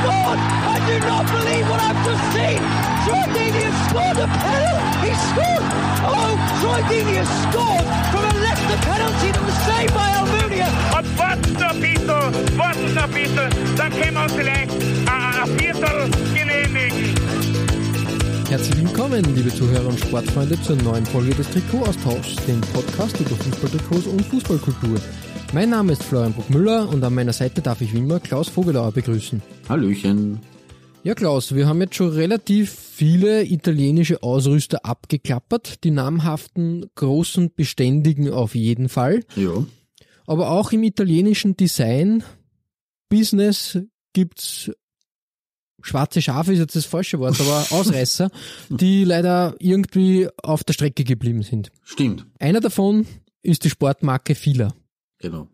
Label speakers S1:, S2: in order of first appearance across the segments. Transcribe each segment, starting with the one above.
S1: scored! I do not believe what I've just seen! Troy Deeney has scored a penalty! He scored! Oh, Troy Deeney has scored from a Leicester penalty that was saved by Almunia!
S2: Und warten noch ein bisschen, warten noch ein bisschen, dann können wir vielleicht ein Viertel genehmigen.
S3: Herzlich willkommen, liebe Zuhörer und Sportfreunde, zur neuen Folge des Trikot-Austauschs, dem Podcast über Fußballtrikots und Fußballkultur. Mein Name ist Florian Bruckmüller und an meiner Seite darf ich wie immer Klaus Vogelauer begrüßen.
S4: Hallöchen.
S3: Ja, Klaus, wir haben jetzt schon relativ viele italienische Ausrüster abgeklappert, die namhaften, großen, beständigen auf jeden Fall.
S4: Ja.
S3: Aber auch im italienischen Design, Business gibt's schwarze Schafe ist jetzt das falsche Wort, aber Ausreißer, die leider irgendwie auf der Strecke geblieben sind.
S4: Stimmt.
S3: Einer davon ist die Sportmarke Fila.
S4: Genau.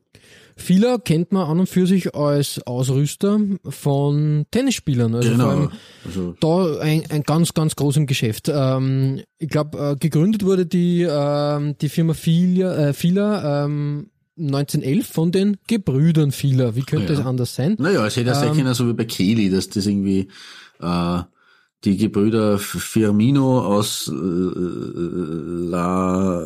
S3: Fila kennt man an und für sich als Ausrüster von Tennisspielern. Also vor
S4: Genau.
S3: allem
S4: Also,
S3: da ein, ein ganz, ganz großem Geschäft. Ähm, ich glaube, äh, gegründet wurde die, ähm, die Firma Fila, äh, Fila ähm, 1911 von den Gebrüdern Fila. Wie könnte
S4: Ja.
S3: es anders sein?
S4: naja, es hätte ja sein
S3: Ähm,
S4: können, so wie bei Kelly, dass das irgendwie äh, die Gebrüder Firmino aus äh, La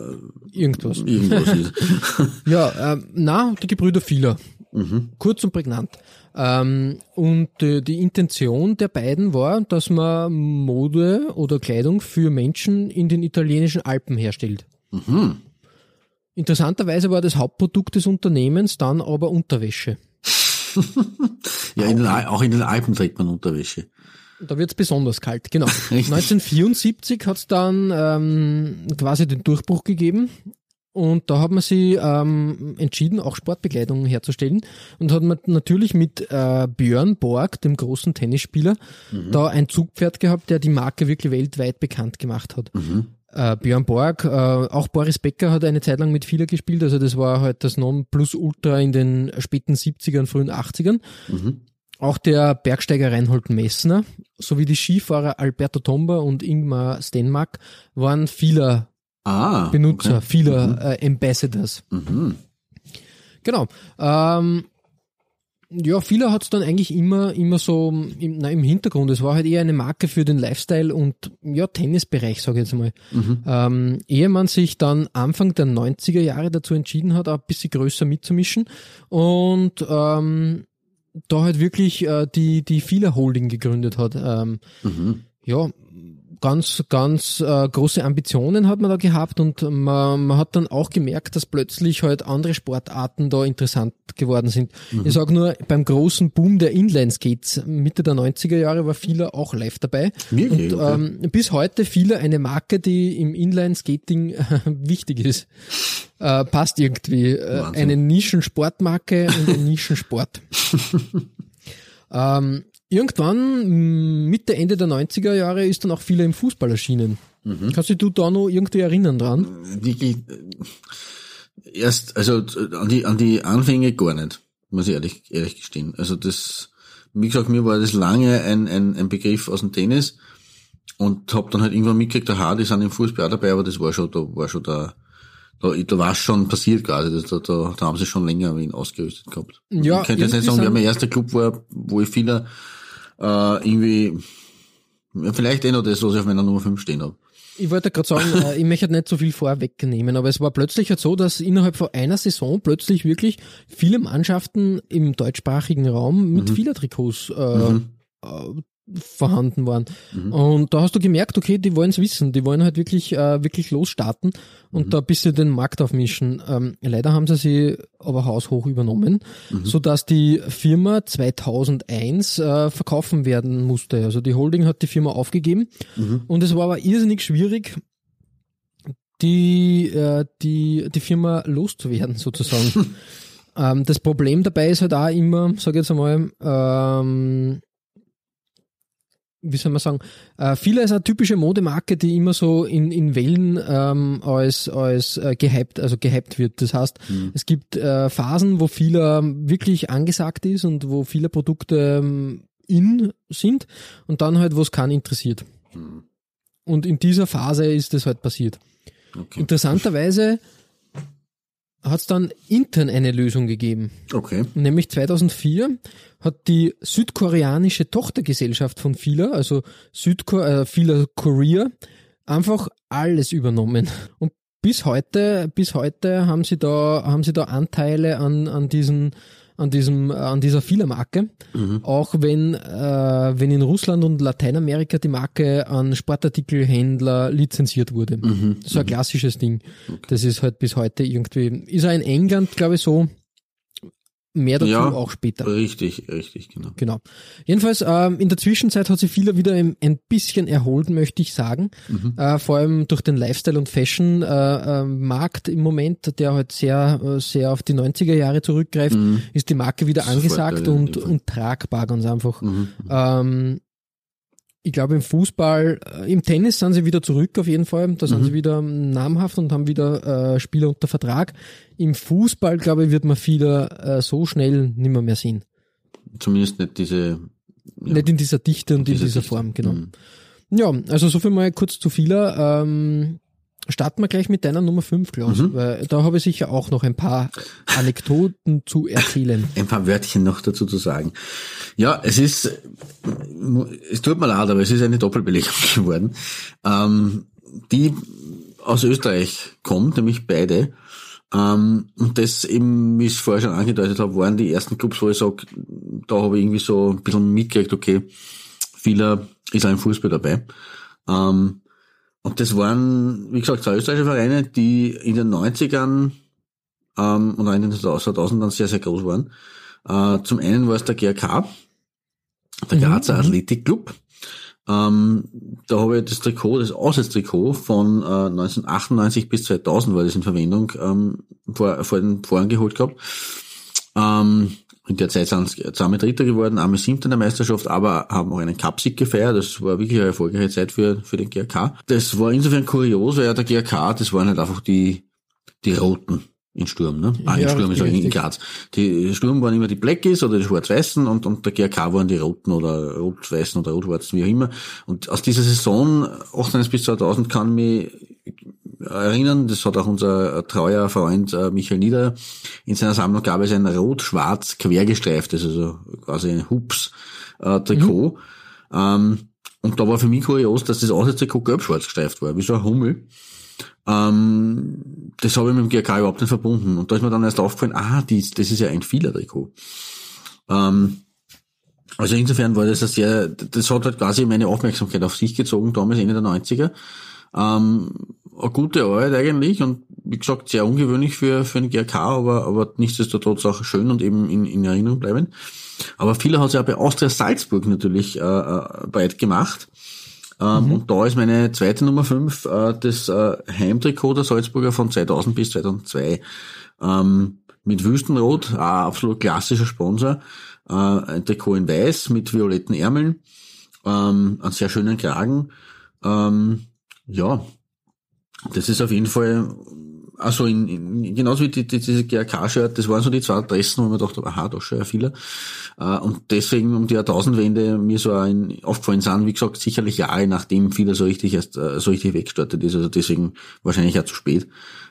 S3: Irgendwas.
S4: irgendwas ist.
S3: Ja, ähm, na, die Gebrüder Fila.
S4: mhm.
S3: Kurz und prägnant. Ähm, und äh, die Intention der beiden war, dass man Mode oder Kleidung für Menschen in den italienischen Alpen herstellt.
S4: Mhm.
S3: Interessanterweise war das Hauptprodukt des Unternehmens dann aber Unterwäsche.
S4: Ja, in den, auch in den Alpen trägt man Unterwäsche.
S3: Da wird's besonders kalt, genau.
S4: Richtig.
S3: 1974 hat's dann ähm, quasi den Durchbruch gegeben. Und da hat man sich ähm, entschieden, auch Sportbekleidung herzustellen. Und hat man natürlich mit äh, Björn Borg, dem großen Tennisspieler, da ein Zugpferd gehabt, der die Marke wirklich weltweit bekannt gemacht hat. Äh, Björn Borg, äh, auch Boris Becker hat eine Zeit lang mit Fila gespielt, also das war halt das Non-Plus-Ultra in den späten 70ern, frühen 80ern. Auch der Bergsteiger Reinhold Messner sowie die Skifahrer Alberto Tomba und Ingmar Stenmark waren vieler
S4: Ah.
S3: Benutzer,
S4: Okay.
S3: vieler äh, Ambassadors.
S4: Mhm.
S3: Genau. Ähm, ja, vieler hat es dann eigentlich immer, immer so im, na, im Hintergrund. Es war halt eher eine Marke für den Lifestyle und ja, Tennisbereich, sage ich jetzt mal. Ähm, ehe man sich dann Anfang der 90er Jahre dazu entschieden hat, auch ein bisschen größer mitzumischen und ähm, da halt wirklich äh, die, die Fila Holding gegründet hat. Ähm,
S4: Mhm.
S3: ja, ganz, ganz äh, große Ambitionen hat man da gehabt und man, man hat dann auch gemerkt, dass plötzlich halt andere Sportarten da interessant geworden sind. Ich sag nur, beim großen Boom der Inline-Skates Mitte der 90er Jahre war Fila auch live dabei.
S4: Wirklich?
S3: Und
S4: Okay.
S3: ähm, bis heute Fila eine Marke, die im Inline-Skating äh, wichtig ist. Äh, passt irgendwie. Äh, eine Nischensportmarke und ein Nischensport. Ähm, irgendwann, Mitte, Ende der 90er Jahre, ist dann auch viele im Fußball erschienen.
S4: Mhm.
S3: Kannst du dich da noch irgendwie erinnern dran?
S4: Wirklich, erst, also an die, an die Anfänge gar nicht, muss ich ehrlich, ehrlich gestehen. Also das, wie gesagt, mir war das lange ein, ein, ein Begriff aus dem Tennis und hab dann halt irgendwann mitgekriegt, aha, die sind im Fußball auch dabei, aber das war schon, da war schon da, da, da war schon passiert quasi, da, da, da haben sie schon länger ausgerüstet gehabt.
S3: Ja,
S4: ich könnte jetzt nicht sagen, wer mein erster Club war, wo ich viele äh, irgendwie, vielleicht eh noch das, was ich auf meiner Nummer 5 stehen habe.
S3: Ich wollte gerade sagen, äh, ich möchte nicht so viel vorwegnehmen, aber es war plötzlich halt so, dass innerhalb von einer Saison plötzlich wirklich viele Mannschaften im deutschsprachigen Raum mit vieler Trikots äh, äh, vorhanden waren. Und da hast du gemerkt, okay, die wollen es wissen, die wollen halt wirklich, äh, wirklich losstarten und da ein bisschen den Markt aufmischen. Ähm, leider haben sie sie aber haushoch übernommen, so dass die Firma 2001 äh, verkaufen werden musste. Also die Holding hat die Firma aufgegeben und es war aber irrsinnig schwierig, die, äh, die, die Firma loszuwerden sozusagen. ähm, das Problem dabei ist halt auch immer, sag ich jetzt einmal, ähm, wie soll man sagen, äh, Fila ist eine typische Modemarke, die immer so in, in Wellen ähm, als, als äh, gehypt, also gehypt wird. Das heißt,
S4: Mhm.
S3: es gibt äh, Phasen, wo Fila wirklich angesagt ist und wo viele Produkte ähm, in sind und dann halt, wo es keinen interessiert.
S4: Mhm.
S3: Und in dieser Phase ist das halt passiert.
S4: Okay.
S3: Interessanterweise hat es dann intern eine Lösung gegeben.
S4: Okay.
S3: Nämlich 2004 hat die südkoreanische Tochtergesellschaft von Fila, also Südko äh, Fila Korea, einfach alles übernommen. Und bis heute, bis heute haben sie da, haben sie da Anteile an, an diesen, an diesem, äh, an dieser Fila-Marke. Auch wenn, äh, wenn in Russland und Lateinamerika die Marke an Sportartikelhändler lizenziert wurde. Das ist ein klassisches Ding. Das ist halt bis heute irgendwie, ist auch in England, glaube ich, so. Mehr dazu
S4: Ja.
S3: auch später.
S4: Richtig, richtig, genau.
S3: Genau. Jedenfalls, ähm, in der Zwischenzeit hat sich Fila wieder ein, ein bisschen erholt, möchte ich sagen. Äh, vor allem durch den Lifestyle- und Fashion-Markt im Moment, der halt sehr, äh, sehr auf die 90er Jahre zurückgreift, ist die Marke wieder
S4: Das
S3: angesagt und, und tragbar ganz einfach.
S4: Mhm.
S3: Ähm, ich glaube im Fußball, äh, im Tennis sind sie wieder zurück auf jeden Fall. Da
S4: Mhm.
S3: sind sie wieder namhaft und haben wieder äh, Spieler unter Vertrag. Im Fußball, glaube ich, wird man viele äh, so schnell nimmer mehr sehen.
S4: Zumindest nicht diese. Ja.
S3: Nicht in dieser Dichte und in
S4: Diese
S3: dieser
S4: Dichte.
S3: Form, genau.
S4: Mhm.
S3: Ja, also so viel mal kurz zu vieler. Ähm, starten wir gleich mit deiner Nummer 5, Klaus,
S4: Mhm.
S3: weil da habe ich sicher auch noch ein paar Anekdoten zu erzählen.
S4: ein paar Wörtchen noch dazu zu sagen. Ja, es ist, es tut mir leid, aber es ist eine Doppelbelegung geworden, ähm, die aus Österreich kommt, nämlich beide. Ähm, und das eben, wie ich es vorher schon angedeutet habe, waren die ersten Clubs, wo ich sage, da habe ich irgendwie so ein bisschen mitgekriegt, okay, vieler ist auch im Fußball dabei. Ähm, und das waren, wie gesagt, zwei österreichische Vereine, die in den 90ern ähm, und auch in den 2000ern sehr, sehr groß waren. Äh, zum einen war es der GRK, der
S3: Mhm,
S4: Grazer. Athletikclub. Ähm, da habe ich das Trikot, das Auswärtstrikot von äh, 1998 bis 2000 war das in Verwendung ähm, vor, vor den Vorhang geholt gehabt. Ähm, in der Zeit sind sie zweimal Dritter geworden, einmal Siebter in der Meisterschaft, aber haben auch einen Cupsieg gefeiert. Das war wirklich eine erfolgreiche Zeit für, für den GRK. Das war insofern kurios, weil ja der GRK, das waren halt einfach die, die Roten in Sturm, ne? Ah, in
S3: Ja,
S4: Sturm ist in, in. Graz. Die Sturm waren immer die Blackies oder die Schwarz-Weißen und, und der GRK waren die Roten oder Rot-Weißen oder Rot-Schwarzen, wie auch immer. Und aus dieser Saison 98 bis 2000 kann ich mich erinnern, das hat auch unser treuer Freund äh, Michael Nieder in seiner Sammlung gab es ein rot-schwarz quergestreiftes, also quasi ein Hups-Trikot. Ähm, und da war für mich kurios, dass das Auswärtstrikot gelb-schwarz gestreift war, wie so ein Hummel. Ähm, das habe ich mit dem GRK überhaupt nicht verbunden. Und da ist mir dann erst aufgefallen, ah, das ist ja ein Fehler-Trikot. Ähm, also insofern war das ein sehr, das hat halt quasi meine Aufmerksamkeit auf sich gezogen, damals Ende der 90er. Ähm, eine gute Arbeit eigentlich und wie gesagt sehr ungewöhnlich für, für einen GRK, aber, aber nichtsdestotrotz auch schön und eben in, in Erinnerung bleiben. Aber viele hat es ja bei Austria Salzburg natürlich äh, äh, breit gemacht. Ähm, Und da ist meine zweite Nummer 5 äh, das äh, Heimtrikot der Salzburger von 2000 bis 2002. Ähm, mit Wüstenrot, ein absolut klassischer Sponsor. Äh, ein Trikot in weiß mit violetten Ärmeln, ähm, einen sehr schönen Kragen. Ähm, ja, das ist auf jeden Fall, also in, in, genauso wie die, die, diese GRK-Shirt, das waren so die zwei Adressen, wo man dachte, aha, da schon ja viele. Äh, und deswegen um die Jahrtausendwende mir so ein, aufgefallen sind, wie gesagt, sicherlich Jahre, nachdem viele so richtig erst, äh, so richtig weggestartet ist, also deswegen wahrscheinlich auch zu spät.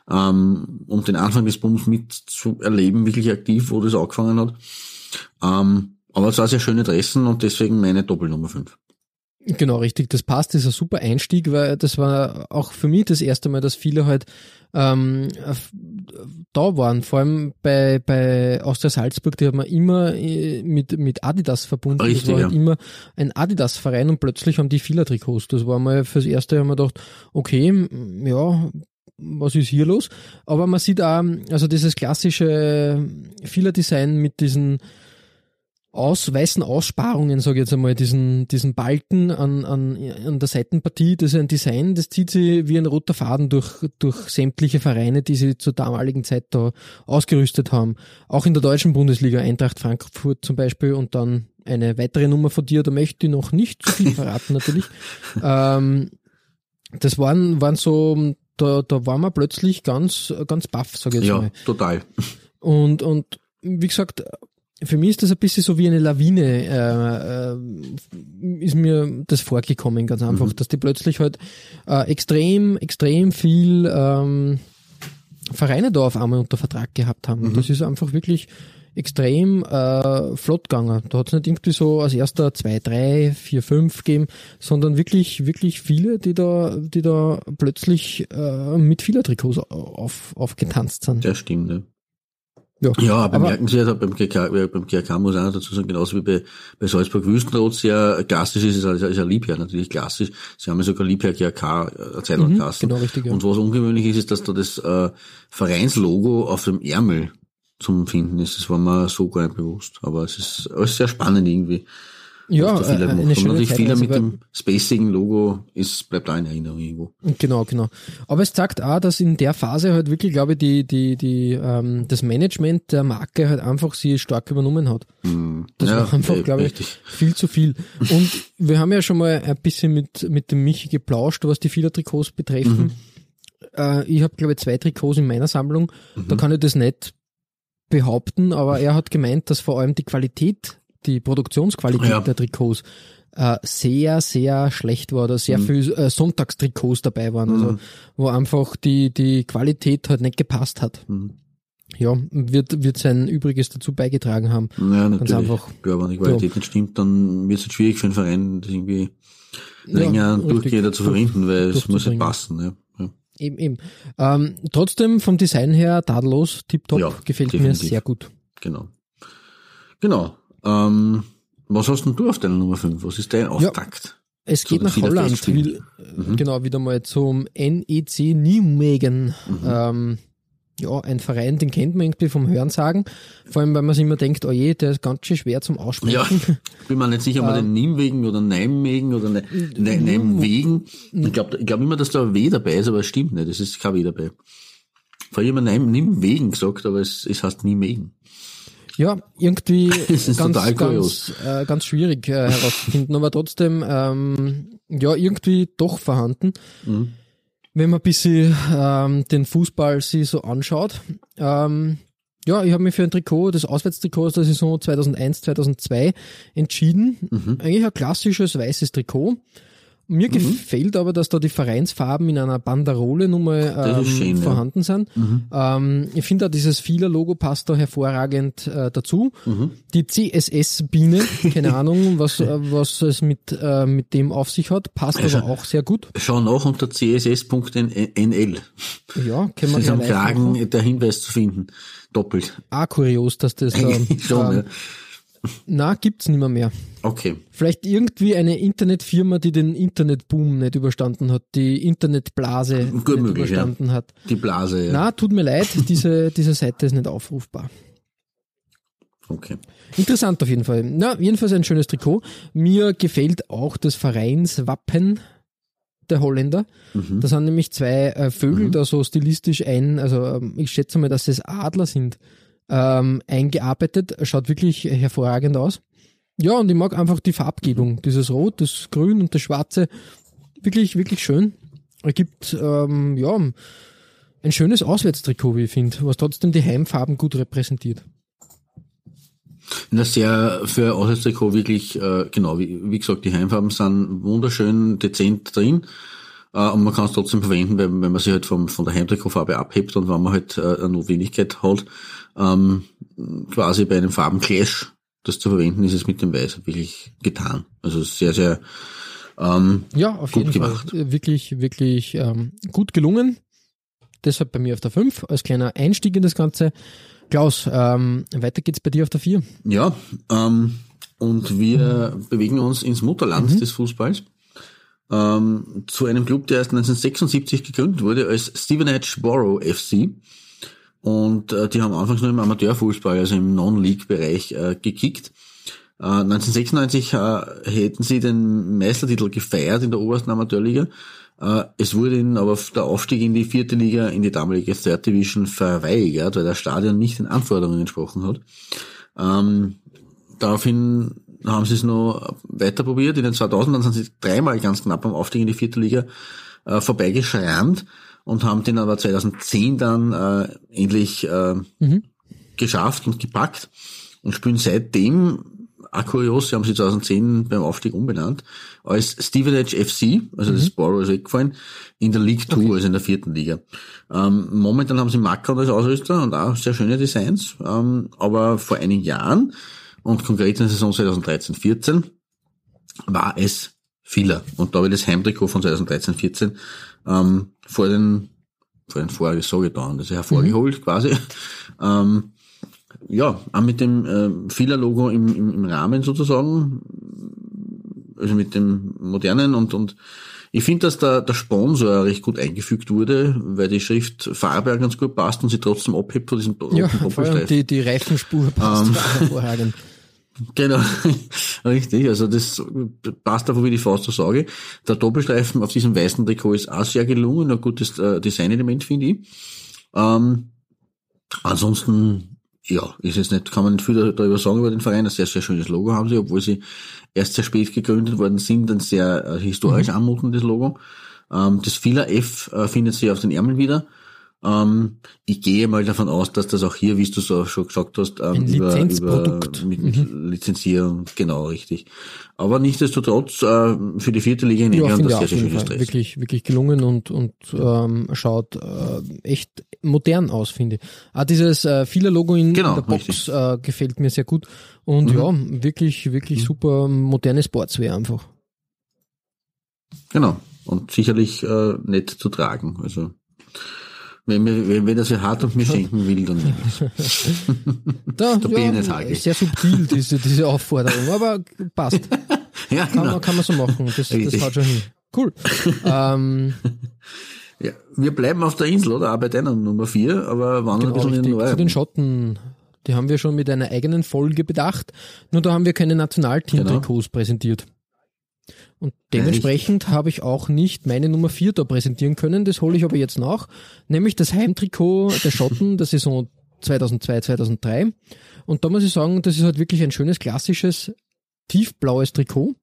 S4: Ähm, um den Anfang des Bums mitzuerleben, wirklich aktiv, wo das angefangen hat. Ähm, aber es war sehr schöne Dressen und deswegen meine Doppelnummer 5.
S3: Genau, richtig. Das passt, das ist ein super Einstieg, weil das war auch für mich das erste Mal, dass viele halt ähm, da waren. Vor allem bei, bei Austria Salzburg, die haben wir immer äh, mit, mit Adidas verbunden.
S4: Richtig,
S3: das war halt
S4: ja.
S3: immer ein Adidas-Verein und plötzlich haben die viele Trikots. Das war mal fürs Erste, haben wir gedacht, okay, ja, was ist hier los? Aber man sieht auch, also dieses klassische Fehler-Design mit diesen aus weißen Aussparungen, sage ich jetzt einmal, diesen, diesen Balken an, an, an der Seitenpartie, das ist ein Design, das zieht sie wie ein roter Faden durch, durch sämtliche Vereine, die sie zur damaligen Zeit da ausgerüstet haben. Auch in der deutschen Bundesliga, Eintracht Frankfurt zum Beispiel und dann eine weitere Nummer von dir, da möchte ich noch nicht zu viel verraten natürlich. ähm, das waren, waren so, da, da waren wir plötzlich ganz, ganz baff, sage ich jetzt
S4: Ja,
S3: mal.
S4: total.
S3: Und, und wie gesagt, für mich ist das ein bisschen so wie eine Lawine, äh, äh, ist mir das vorgekommen, ganz einfach, dass die plötzlich halt äh, extrem, extrem viel ähm, Vereine da auf einmal unter Vertrag gehabt haben. Das ist einfach wirklich extrem äh, flott gegangen. Da hat es nicht irgendwie so als erster zwei, drei, vier, fünf gegeben, sondern wirklich, wirklich viele, die da, die da plötzlich äh, mit vieler Trikots auf, aufgetanzt sind.
S4: Das stimmt, ne?
S3: Ja,
S4: Ja, aber,
S3: Aber-
S4: bemerkenswert beim GK, äh, muss noch dazu sagen, genauso wie bei, bei Salzburg Wüstenrot sehr klassisch ist, ist er, ist er Liebherr natürlich klassisch. Sie haben ja sogar Liebherr GK eine Zeit lang geheißen.
S3: genau, richtig, ja.
S4: Und was ungewöhnlich ist, ist, dass da das äh, Vereinslogo auf dem Ärmel zum Finden ist. Das war mir so gar nicht bewusst. Aber es ist alles sehr spannend irgendwie.
S3: Ja
S4: da viele
S3: äh,
S4: gemacht
S3: eine schöne
S4: Natürlich viele
S3: Zeitreise,
S4: mit dem spacigen Logo ist, bleibt auch in Erinnerung irgendwo.
S3: Genau, genau. Aber es zeigt auch, dass in der Phase halt wirklich, glaube ich, die, die, die, ähm, das Management der Marke halt einfach sie stark übernommen hat. Das
S4: Ja,
S3: war einfach,
S4: eh,
S3: glaube ich,
S4: richtig.
S3: viel zu viel. Und wir haben ja schon mal ein bisschen mit, mit dem Michi geplauscht, was die Fila-Trikots betreffen.
S4: Mhm.
S3: Äh, ich habe, glaube ich, zwei Trikots in meiner Sammlung. Da
S4: Mhm.
S3: kann ich das nicht behaupten, aber er hat gemeint, dass vor allem die Qualität, die Produktionsqualität
S4: Ja.
S3: der Trikots äh, sehr, sehr schlecht war, oder
S4: Mhm.
S3: sehr viel äh, Sonntagstrikots dabei waren, also wo einfach die, die Qualität halt nicht gepasst hat.
S4: Mhm.
S3: Ja, wird, wird sein Übriges dazu beigetragen haben.
S4: Ja, natürlich.
S3: einfach.
S4: Ich glaube, wenn die Qualität nicht stimmt, dann wird es halt schwierig für einen Verein, das irgendwie länger
S3: richtig.
S4: durchgehender zu verwenden, weil es muss halt passen. Ja. Ja.
S3: Eben, eben. Ähm, trotzdem vom Design her tadellos, tipptopp,
S4: Ja,
S3: gefällt mir
S4: definitiv.
S3: sehr gut.
S4: Genau. Genau. Ähm, was hast denn du auf deiner Nummer 5? Was ist dein Auftakt?
S3: Es
S4: So
S3: geht nach Holland, will, genau, wieder mal zum NEC Nijmegen.
S4: Mhm.
S3: Ähm, ja, ein Verein, den kennt man irgendwie vom Hörensagen. Vor allem, weil man sich immer denkt, oh je, der ist ganz schön schwer zum
S4: Ja,
S3: Aussprechen.
S4: bin mir nicht sicher, ob man den Nimwegen oder Nijmegen oder Ne- Ne- Nijmegen. Ich glaube ich glaub immer, dass da ein W dabei ist, aber es stimmt nicht. Es ist kein W dabei. Vorher immer Nijm- Nimwegen gesagt, aber es, es heißt Nijmegen.
S3: Ja, irgendwie ganz, ganz, äh, ganz schwierig äh, herauszufinden, aber trotzdem, ähm, ja, irgendwie doch vorhanden.
S4: Mhm.
S3: Wenn man ein bisschen ähm, den Fußball sich so anschaut. Ähm, ja, ich habe mich für ein Trikot, das Auswärtstrikot aus der Saison 2001, 2002 entschieden.
S4: Mhm.
S3: Eigentlich ein klassisches weißes Trikot. Mir gefällt aber, dass da die Vereinsfarben in einer Banderole nun mal
S4: Das
S3: ähm,
S4: schön, ja. Mhm.
S3: vorhanden sind. Ähm, ich finde auch dieses Fila-Logo passt da hervorragend äh, dazu.
S4: Mhm.
S3: Die CSS-Biene, keine Ahnung, was, äh, was es mit, äh, mit dem auf sich hat, passt
S4: Also-
S3: aber auch sehr gut.
S4: Schau nach unter css.nl.
S3: Ja, können
S4: Das
S3: wir
S4: ist am
S3: machen.
S4: Kragen der Hinweis zu finden. Doppelt.
S3: Ah, kurios, dass das ähm,
S4: Schon,
S3: ähm, na, gibt's nimmer mehr.
S4: Okay.
S3: Vielleicht irgendwie eine Internetfirma, die den Internetboom nicht überstanden hat, die Internetblase
S4: Gut
S3: nicht
S4: möglich, ja.
S3: überstanden hat.
S4: Die Blase, ja.
S3: Na, tut mir leid, diese, diese Seite ist nicht aufrufbar.
S4: Okay.
S3: Interessant auf jeden Fall. Na, jedenfalls ein schönes Trikot. Mir gefällt auch das Vereinswappen der Holländer.
S4: Mhm.
S3: Da sind nämlich zwei äh, Vögel da so stilistisch ein, also ähm, ich schätze mal, dass es Adler sind, ähm, eingearbeitet. Schaut wirklich hervorragend aus. Ja, und ich mag einfach die Farbgebung. Dieses Rot, das Grün und das Schwarze. Wirklich, wirklich schön. Ergibt, ähm, ja, ein schönes Auswärtstrikot, wie ich finde, was trotzdem die Heimfarben gut repräsentiert.
S4: Na, sehr für Auswärtstrikot wirklich, äh, genau, wie, wie gesagt, die Heimfarben sind wunderschön dezent drin. Äh, und man kann es trotzdem verwenden, wenn, wenn man sich halt vom, von der Heimtrikotfarbe abhebt und wenn man halt äh, eine Notwendigkeit hat, ähm, quasi bei einem Farbenclash das zu verwenden, ist es mit dem Weiß wirklich getan. Also sehr, sehr ähm,
S3: Ja, auf
S4: Gut
S3: jeden
S4: gemacht.
S3: Fall. Wirklich, wirklich ähm, gut gelungen. Deshalb bei mir auf der 5 als kleiner Einstieg in das Ganze. Klaus, ähm, weiter geht's bei dir auf der 4.
S4: Ja, ähm, und wir bewegen uns ins Mutterland des Fußballs. Ähm, zu einem Club, der erst 1976 gegründet wurde als Stevenage Borough FC. Und äh, die haben anfangs nur im Amateurfußball, also im Non-League-Bereich äh, gekickt. Äh, 1996 äh, hätten sie den Meistertitel gefeiert in der obersten Amateurliga. Äh, es wurde ihnen aber der Aufstieg in die vierte Liga, in die damalige Third Division verweigert, weil das Stadion nicht den Anforderungen entsprochen hat. Ähm, daraufhin haben sie es noch weiter probiert. In den 2000ern sind sie dreimal ganz knapp am Aufstieg in die vierte Liga äh, vorbeigeschrammt und haben den aber 2010 dann äh, endlich äh, mhm. geschafft und gepackt und spielen seitdem, auch kurios, sie haben sie 2010 beim Aufstieg umbenannt, als Stevenage FC, also mhm. das Borough ist weggefallen, in der League 2, okay. also in der vierten Liga. Ähm, momentan haben sie Macron als Ausrüster und auch sehr schöne Designs, ähm, aber vor einigen Jahren und konkret in der Saison 2013-14 war es Filler. Und da habe ich das Heimtrikot von 2013-14 ähm, vor den vor den so getan, also hervorgeholt mhm. quasi. Ähm, ja, auch mit dem äh, Filler-Logo im, im, im Rahmen sozusagen, also mit dem modernen und, und ich finde, dass der, der Sponsor recht gut eingefügt wurde, weil die Schriftfarbe ganz gut passt und sie trotzdem abhebt von diesem
S3: ja, vor allem die, die Reifenspur passt ähm.
S4: Genau, richtig. Also das passt davon wie die Faust zur Sorge. Der Doppelstreifen auf diesem weißen Trikot ist auch sehr gelungen, ein gutes äh, Designelement, finde ich. Ähm, ansonsten ja, ist es nicht, kann man nicht viel darüber sagen über den Verein. Ein sehr, sehr schönes Logo haben sie, obwohl sie erst sehr spät gegründet worden sind, ein sehr äh, historisch mhm. anmutendes Logo. Ähm, das Fila F äh, findet sich auf den Ärmeln wieder. Ähm, ich gehe mal davon aus, dass das auch hier, wie du so schon gesagt hast, ähm, über, über mit mhm. Lizenzierung, genau richtig. Aber nichtsdestotrotz äh, für die vierte Liga in England ja, das sehr, sehr schönes Dress.
S3: Wirklich, wirklich gelungen und und ähm, schaut äh, echt modern aus, finde ich. Ah, dieses äh, viele Logo in, genau, der Box äh, gefällt mir sehr gut und mhm. ja, wirklich, wirklich mhm. super moderne Sportswear einfach.
S4: Genau und sicherlich äh, nett zu tragen. Also wenn, wenn, wenn das ja hart und mir schenken will, dann nehme ich
S3: Da, da bin ja, ich nicht hagelig. Sehr subtil, diese, diese Aufforderung, aber passt. ja, genau. kann, man, kann man so machen, das, das haut schon hin. Cool. ähm,
S4: ja, wir bleiben auf der Insel, oder? Auch bei deiner Nummer 4, aber waren genau, ein bisschen in
S3: Zu den Schotten, die haben wir schon mit einer eigenen Folge bedacht, nur da haben wir keine Nationalteam-Trikots genau. präsentiert. Und dementsprechend ja, habe ich auch nicht meine Nummer 4 da präsentieren können. Das hole ich aber jetzt nach. Nämlich das Heimtrikot der Schotten der Saison 2002, 2003. Und da muss ich sagen, das ist halt wirklich ein schönes, klassisches, tiefblaues Trikot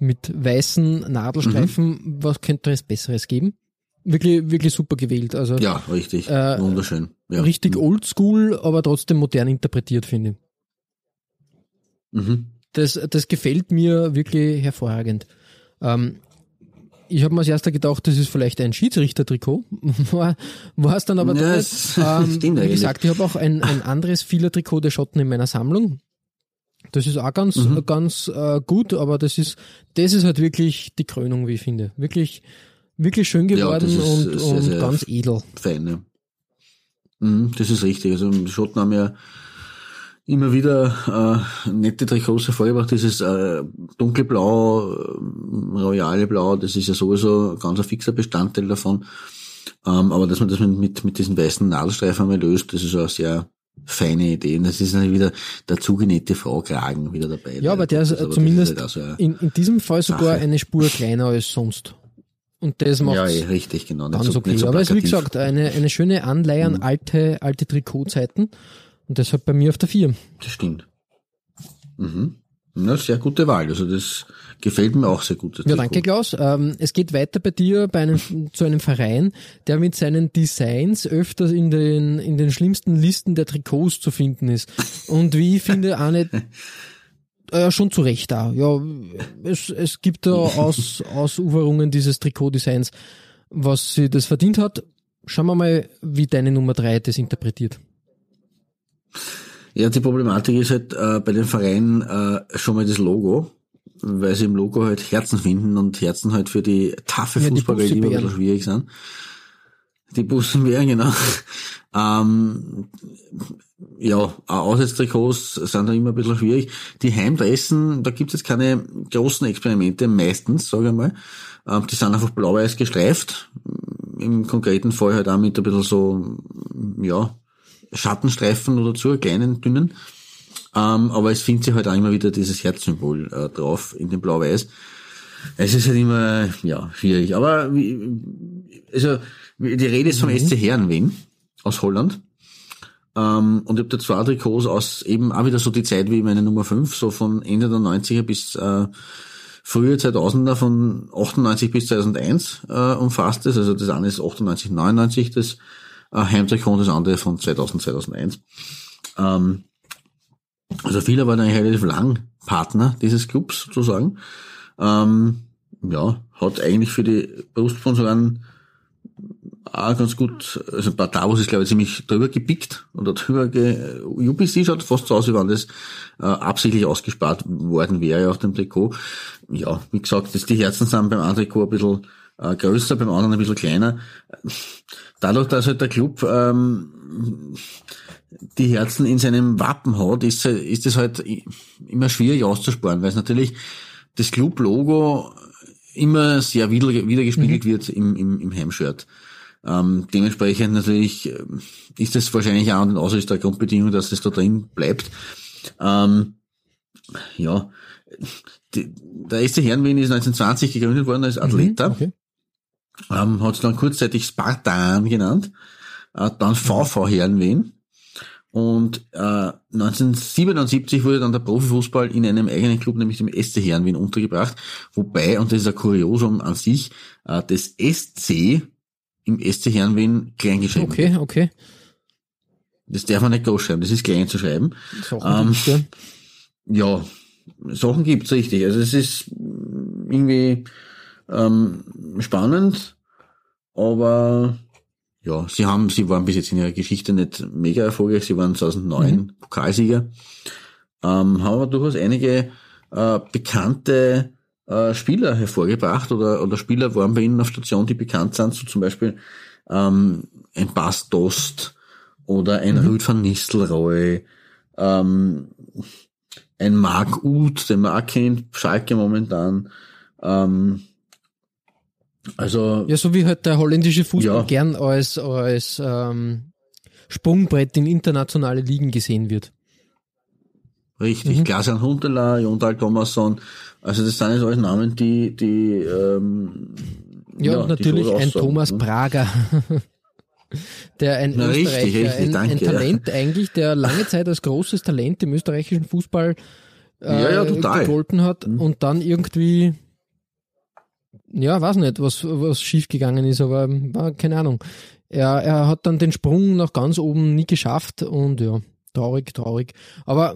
S3: mit weißen Nadelstreifen. Mhm. Was könnte es Besseres geben? Wirklich, wirklich super gewählt. Also,
S4: ja, richtig. Äh, Wunderschön. Ja.
S3: Richtig mhm. oldschool, aber trotzdem modern interpretiert, finde ich. Mhm. Das, das gefällt mir wirklich hervorragend. Ähm, ich habe mir als erster gedacht, das ist vielleicht ein Schiedsrichter-Trikot. War, war es dann aber ja, nicht. Ähm, wie gesagt, ich habe auch ein, ein anderes Fieler-Trikot der Schotten in meiner Sammlung. Das ist auch ganz, mhm. ganz äh, gut, aber das ist, das ist halt wirklich die Krönung, wie ich finde. Wirklich, wirklich schön geworden ja, und, sehr, und sehr ganz edel.
S4: Fein, ja. Mhm, das ist richtig. Also die Schotten haben ja immer wieder äh, nette Trikots hervorgebracht. Dieses äh, dunkelblau, äh, royale Blau, das ist ja sowieso ganz ein fixer Bestandteil davon. Ähm, aber dass man das mit, mit diesen weißen Nadelstreifen einmal löst, das ist auch sehr feine Idee. Und das ist dann wieder der zugenähte Frau-Kragen wieder dabei.
S3: Ja, aber der ist aber zumindest ist halt so in, in diesem Fall sogar Sache. eine Spur kleiner als sonst. Und das macht
S4: ja, eh, richtig, genau.
S3: Ganz so, okay. So aber es ist wie gesagt eine, eine schöne Anleihe an mhm. alte, alte Trikotzeiten. Und deshalb bei mir auf der 4.
S4: Das stimmt. Mhm. Na, sehr gute Wahl. Also das gefällt mir auch sehr gut.
S3: Ja, danke Klaus. Ähm, es geht weiter bei dir bei einem, zu einem Verein, der mit seinen Designs öfters in den, in den schlimmsten Listen der Trikots zu finden ist. Und wie ich finde, auch nicht äh, schon zu Recht da. Ja, es, es gibt da Aus, Ausuferungen dieses Trikotdesigns, was sie das verdient hat. Schauen wir mal, wie deine Nummer 3 das interpretiert.
S4: Ja, die Problematik ist halt äh, bei den Vereinen äh, schon mal das Logo, weil sie im Logo halt Herzen finden und Herzen halt für die taffe ja, Fußballer immer ein bisschen schwierig sind. Die Bussen wären, genau. ähm, ja, Auswärtstrikots sind da immer ein bisschen schwierig. Die Heimdressen, da gibt es jetzt keine großen Experimente, meistens, sage ich mal. Ähm, die sind einfach blau-weiß gestreift. Im konkreten Fall halt auch mit ein bisschen so, ja, Schattenstreifen oder zu, kleinen, dünnen. Ähm, aber es findet sich halt auch immer wieder dieses Herzsymbol äh, drauf in dem Blau-Weiß. Es ist halt immer, ja, schwierig. Aber, wie, also, die Rede ist vom mhm. SC Herrenwien aus Holland. Ähm, und ich habe da zwei Trikots aus eben auch wieder so die Zeit wie meine Nummer 5, so von Ende der 90er bis äh, frühe 2000er, von 98 bis 2001 äh, umfasst es. Also das eine ist 98, 99 das äh, und das andere von 2000, 2001. Ähm, also viele waren eigentlich relativ lang Partner dieses Clubs sozusagen. Ähm, ja, hat eigentlich für die Brustsponsoren auch ganz gut, also bei Davos ist glaube ich ziemlich drüber gepickt oder drüber ge, UBC schaut fast so aus, wie wenn das äh, absichtlich ausgespart worden wäre auf dem Trikot. Ja, wie gesagt, das, die Herzen sind beim einen Trikot ein bisschen äh, größer, beim anderen ein bisschen kleiner. Dadurch, dass halt der Club ähm, die Herzen in seinem Wappen hat, ist, ist es halt immer schwierig auszusparen, weil es natürlich das Club-Logo immer sehr wieder, wiedergespiegelt mhm. wird im, im, im Heimshirt. Ähm, dementsprechend natürlich äh, ist es wahrscheinlich auch und außer ist der Grundbedingung, dass es da drin bleibt. Ähm, ja, die, der SC Herrenwien ist 1920 gegründet worden als Athleta. Mhm, okay. Ähm, hat es dann kurzzeitig Spartan genannt, äh, dann VV Herrenwien und äh, 1977 wurde dann der Profifußball in einem eigenen Club, nämlich dem SC Herrenwien, untergebracht. Wobei, und das ist ein Kuriosum an sich, äh, das SC im SC Herrenwien klein geschrieben
S3: Okay, okay.
S4: Das darf man nicht groß schreiben, das ist klein zu schreiben. Sachen ähm, ja. ja, Sachen gibt's richtig. Also es ist irgendwie ähm, spannend, aber ja, sie haben, sie waren bis jetzt in ihrer Geschichte nicht mega erfolgreich. Sie waren 2009 mhm. Pokalsieger, ähm, haben aber durchaus einige äh, bekannte äh, Spieler hervorgebracht oder, oder Spieler waren bei ihnen auf Station, die bekannt sind, so zum Beispiel ähm, ein Bas Dost oder ein mhm. Rüd van Nistelrooy, ähm, ein Mark Uth, den man auch kennt, Schalke momentan, ähm, also
S3: ja, so wie halt der holländische Fußball ja. gern als als ähm, Sprungbrett in internationale Ligen gesehen wird.
S4: Richtig, mhm. Glasan Huntela, Jondal Thomasson, also das sind jetzt alles Namen, die die ähm,
S3: ja, ja und natürlich ein Thomas ne? Prager. der ein Na, Österreicher, richtig, richtig, ein, danke, ein, Talent ja. eigentlich, der lange Zeit als großes Talent im österreichischen Fußball äh, ja, ja, gegolten hat mhm. und dann irgendwie ja, weiß nicht, was, was schiefgegangen ist, aber war, keine Ahnung. Er, er hat dann den Sprung nach ganz oben nie geschafft und ja, traurig, traurig. Aber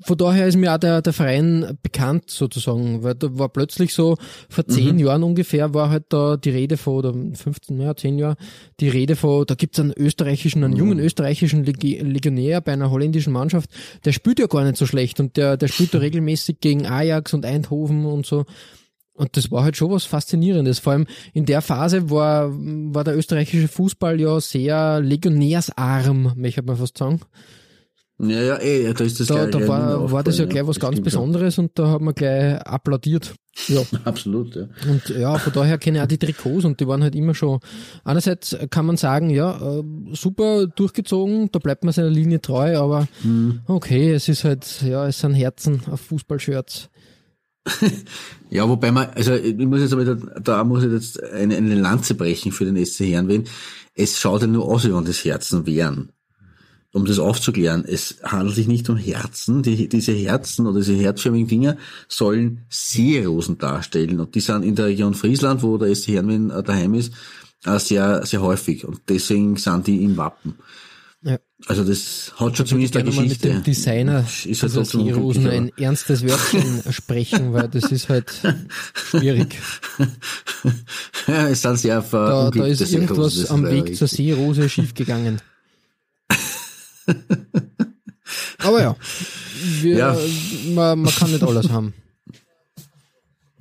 S3: von daher ist mir auch der, der Verein bekannt sozusagen, weil da war plötzlich so, vor zehn mhm. Jahren ungefähr war halt da die Rede von, oder 15, ja, zehn Jahre, die Rede von, da gibt's einen österreichischen, einen mhm. jungen österreichischen Legionär bei einer holländischen Mannschaft, der spielt ja gar nicht so schlecht und der, der spielt da regelmäßig gegen Ajax und Eindhoven und so. Und das war halt schon was Faszinierendes. Vor allem in der Phase war, war der österreichische Fußball ja sehr legionärsarm, möchte man fast sagen.
S4: Ja, ja, eh, da ist das
S3: Da, da war, war das ja gleich was ganz Besonderes und da haben wir gleich applaudiert.
S4: Ja. Absolut, ja.
S3: Und ja, von daher kenne ich auch die Trikots und die waren halt immer schon. Einerseits kann man sagen, ja, äh, super durchgezogen, da bleibt man seiner Linie treu, aber hm. okay, es ist halt, ja, es sind Herzen auf Fußballshirts.
S4: Ja, wobei man, also ich muss jetzt aber, da, da muss ich jetzt eine, eine Lanze brechen für den SC Herrenwien. Es schaut ja nur aus, wie wenn das Herzen wären. Um das aufzuklären, es handelt sich nicht um Herzen. Die, diese Herzen oder diese herzförmigen Dinger sollen Seerosen darstellen. Und die sind in der Region Friesland, wo der SC Herrenwien äh, daheim ist, äh, sehr, sehr häufig. Und deswegen sind die im Wappen. Ja. Also das hat schon zumindest eine Geschichte.
S3: Mit dem Designer ist halt dieser Seerosen ein ernstes Wörtchen sprechen, weil das ist halt schwierig.
S4: Ja, es sind sehr
S3: da, da ist irgendwas am Weg zur Seerose schiefgegangen. Aber ja, wir, ja. Man, man kann nicht alles haben.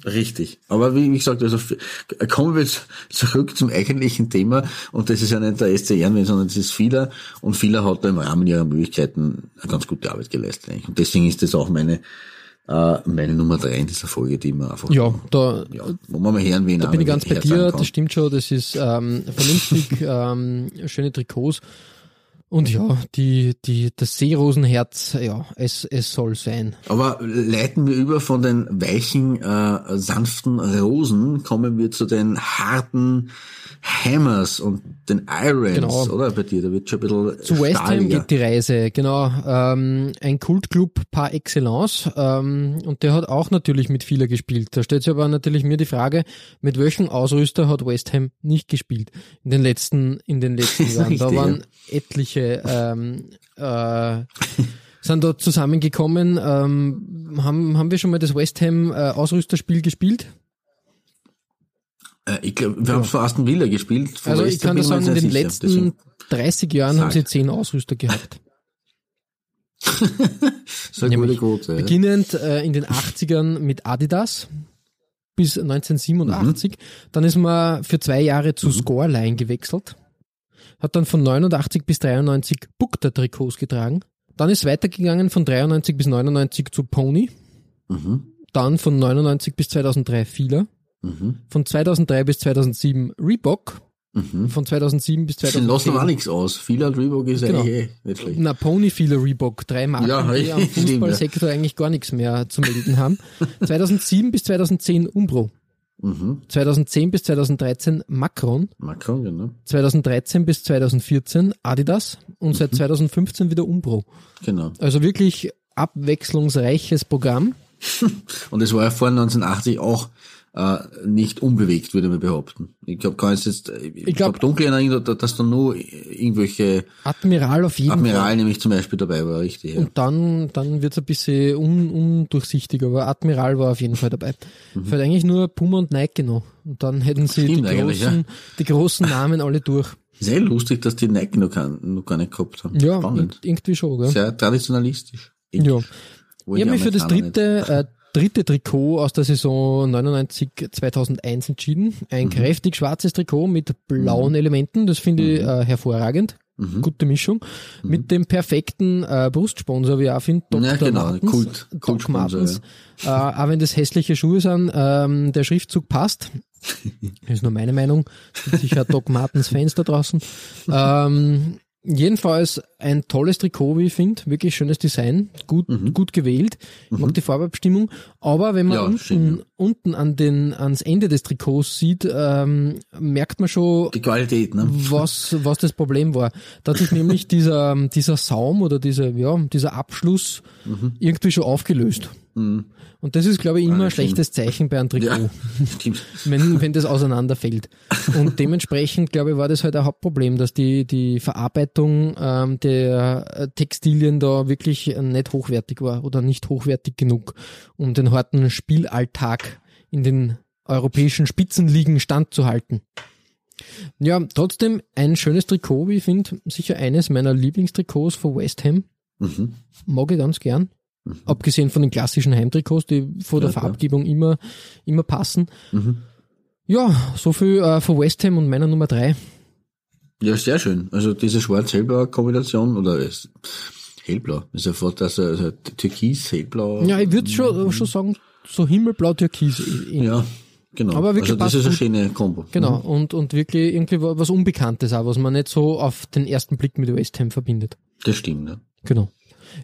S4: Richtig. Aber wie, gesagt, also kommen wir jetzt zurück zum eigentlichen Thema und das ist ja nicht der SC Ehrenwien, sondern das ist vieler und vieler hat da im Rahmen ihrer Möglichkeiten eine ganz gute Arbeit geleistet. Eigentlich. Und deswegen ist das auch meine äh, meine Nummer drei in dieser Folge, die man einfach
S3: ja, da,
S4: ja, wo man mal hören, wen
S3: Da bin ich ganz bei dir, das stimmt schon, das ist ähm, vernünftig, ähm, schöne Trikots Und ja, die, die, das Seerosenherz, ja, es, es soll sein.
S4: Aber leiten wir über von den weichen, äh, sanften Rosen, kommen wir zu den harten Hammers und den Irons,
S3: Genau.
S4: oder? Bei dir, da wird schon ein bisschen
S3: Zu West Ham geht die Reise, genau. Ähm, ein Kultclub par excellence. Ähm, und der hat auch natürlich mit vieler gespielt. Da stellt sich aber natürlich mir die Frage, mit welchem Ausrüster hat West Ham nicht gespielt in den letzten, in den letzten Jahren. Da waren etliche ähm, äh, sind da zusammengekommen. Ähm, haben, haben wir schon mal das West Ham äh, Ausrüsterspiel gespielt?
S4: Äh, ich glaube, wir haben vor Aston Villa gespielt. Von
S3: Also ich kann nur sagen, in den letzten
S4: sicher.
S3: 30 Jahren haben
S4: Sag.
S3: sie zehn Ausrüster gehabt.
S4: Gute
S3: Nämlich
S4: Quote. ja.
S3: Beginnend äh, in den 80ern mit Adidas bis 1987.
S4: Mhm.
S3: Dann ist man für zwei Jahre zu Scoreline gewechselt. Hat dann von 89 bis 93 Bukta-Trikots getragen. Dann ist weitergegangen von 93 bis 99 zu Pony.
S4: Mhm.
S3: Dann von 99 bis 2003 Fila.
S4: Mhm.
S3: Von 2003 bis 2007 Reebok.
S4: Mhm.
S3: Von 2007 bis
S4: Den lassen wir auch
S3: 2010
S4: nichts aus. Fila und Reebok ist
S3: Genau.
S4: eigentlich eh nicht schlecht.
S3: Na, Pony, Fila, Reebok, drei Marken,
S4: Ja,
S3: die am. Fußballsektor eigentlich gar nichts mehr zu melden haben. 2007 bis 2010 Umbro.
S4: Mhm.
S3: 2010 bis 2013 Macron,
S4: Macron, genau.
S3: 2013 bis 2014 Adidas und
S4: Mhm.
S3: seit 2015 wieder Umbro.
S4: Genau.
S3: Also wirklich abwechslungsreiches Programm.
S4: Und es war ja vor 1980 auch äh, nicht unbewegt, würde man behaupten. Ich glaube, kann es jetzt, ich, ich
S3: glaub-
S4: glaube dunkel erinnern, dass da nur irgendwelche
S3: Admiral auf jeden
S4: Admiral
S3: Fall.
S4: nämlich zum Beispiel dabei war, richtig. Ja.
S3: Und dann, dann wird's ein bisschen un, undurchsichtig, aber Admiral war auf jeden Fall dabei. Fällt eigentlich nur Puma und Nike noch. Und dann hätten sie die
S4: Mhm.
S3: Großen, die großen Namen alle durch.
S4: Sehr lustig, dass die Nike noch, kein, noch gar nicht gehabt haben.
S3: Ja,
S4: Spannend.
S3: irgendwie schon, gell?
S4: Sehr traditionalistisch.
S3: Ja. Ich habe mich für das dritte, äh, dritte Trikot aus der Saison 99-2001 entschieden. Ein kräftig schwarzes Trikot mit blauen Elementen. Das finde ich äh, hervorragend. Gute Mischung. Mit dem perfekten äh, Brustsponsor, wie ich auch finde, Dr.
S4: Ja, genau,
S3: Martens.
S4: Kult-
S3: Doc
S4: Kultsponsor,
S3: Martens. Äh, auch wenn das hässliche Schuhe sind, ähm, der Schriftzug passt. Das ist nur meine Meinung. Es gibt sicher Doc Martens Fans da draußen. Ähm, jedenfalls ein tolles Trikot, wie ich finde. Wirklich schönes Design. Gut, gut gewählt. Ich mag die Farbabstimmung. Aber wenn man
S4: Ja,
S3: unten,
S4: schön, ja.
S3: unten an den, ans Ende des Trikots sieht, ähm, merkt man schon,
S4: Die Qualität, ne?
S3: was, was das Problem war. Da hat sich nämlich dieser, dieser Saum oder dieser, ja, dieser Abschluss irgendwie schon aufgelöst. Und das ist, glaube ich, immer ein schlechtes Zeichen bei einem Trikot,
S4: Ja, stimmt.
S3: wenn, wenn das auseinanderfällt. Und dementsprechend, glaube ich, war das halt ein Hauptproblem, dass die, die Verarbeitung ähm, der Textilien da wirklich nicht hochwertig war oder nicht hochwertig genug, um den harten Spielalltag in den europäischen Spitzenligen standzuhalten. Ja, trotzdem ein schönes Trikot, wie ich finde. Sicher eines meiner Lieblingstrikots von West Ham.
S4: Mhm.
S3: Mag ich ganz gern. Abgesehen von den klassischen Heimtrikots, die vor der
S4: Ja, klar.
S3: Farbgebung immer, immer passen.
S4: Mhm.
S3: Ja, so viel äh, von West Ham und meiner Nummer drei.
S4: Ja, sehr schön. Also diese schwarz-hellblaue Kombination, oder ist hellblau, ist ja fast also, also türkis, hellblau.
S3: Ja, ich würde schon, schon sagen, so himmelblau-türkis. eh- eh.
S4: Ja, genau.
S3: Aber wirklich
S4: also das ist eine schöne Kombo.
S3: Genau, und, und wirklich irgendwie wa- was Unbekanntes auch, was man nicht so auf den ersten Blick mit West Ham verbindet.
S4: Das stimmt, ja.
S3: Genau.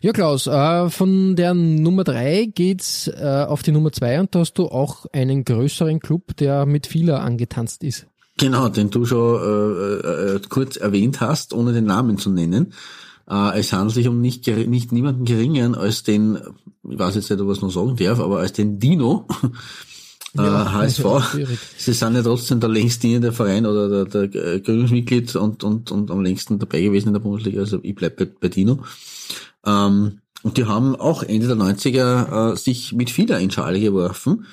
S3: Ja, Klaus, äh, von der Nummer drei geht's äh, auf die Nummer zwei und da hast du auch einen größeren Club, der mit vieler angetanzt ist.
S4: Genau, den du schon äh, äh, kurz erwähnt hast, ohne den Namen zu nennen. Äh, es handelt sich um nicht, nicht niemanden geringeren als den, ich weiß jetzt nicht, ob ich es noch sagen darf, aber als den Dino äh,
S3: Ja,
S4: HSV. Sie sind ja trotzdem der längst dienende Verein oder der, der äh, Gründungsmitglied und, und, und am längsten dabei gewesen in der Bundesliga, also ich bleib bei, bei Dino. Ähm, und die haben auch Ende der 90er äh, sich mit Fieder in Schale geworfen.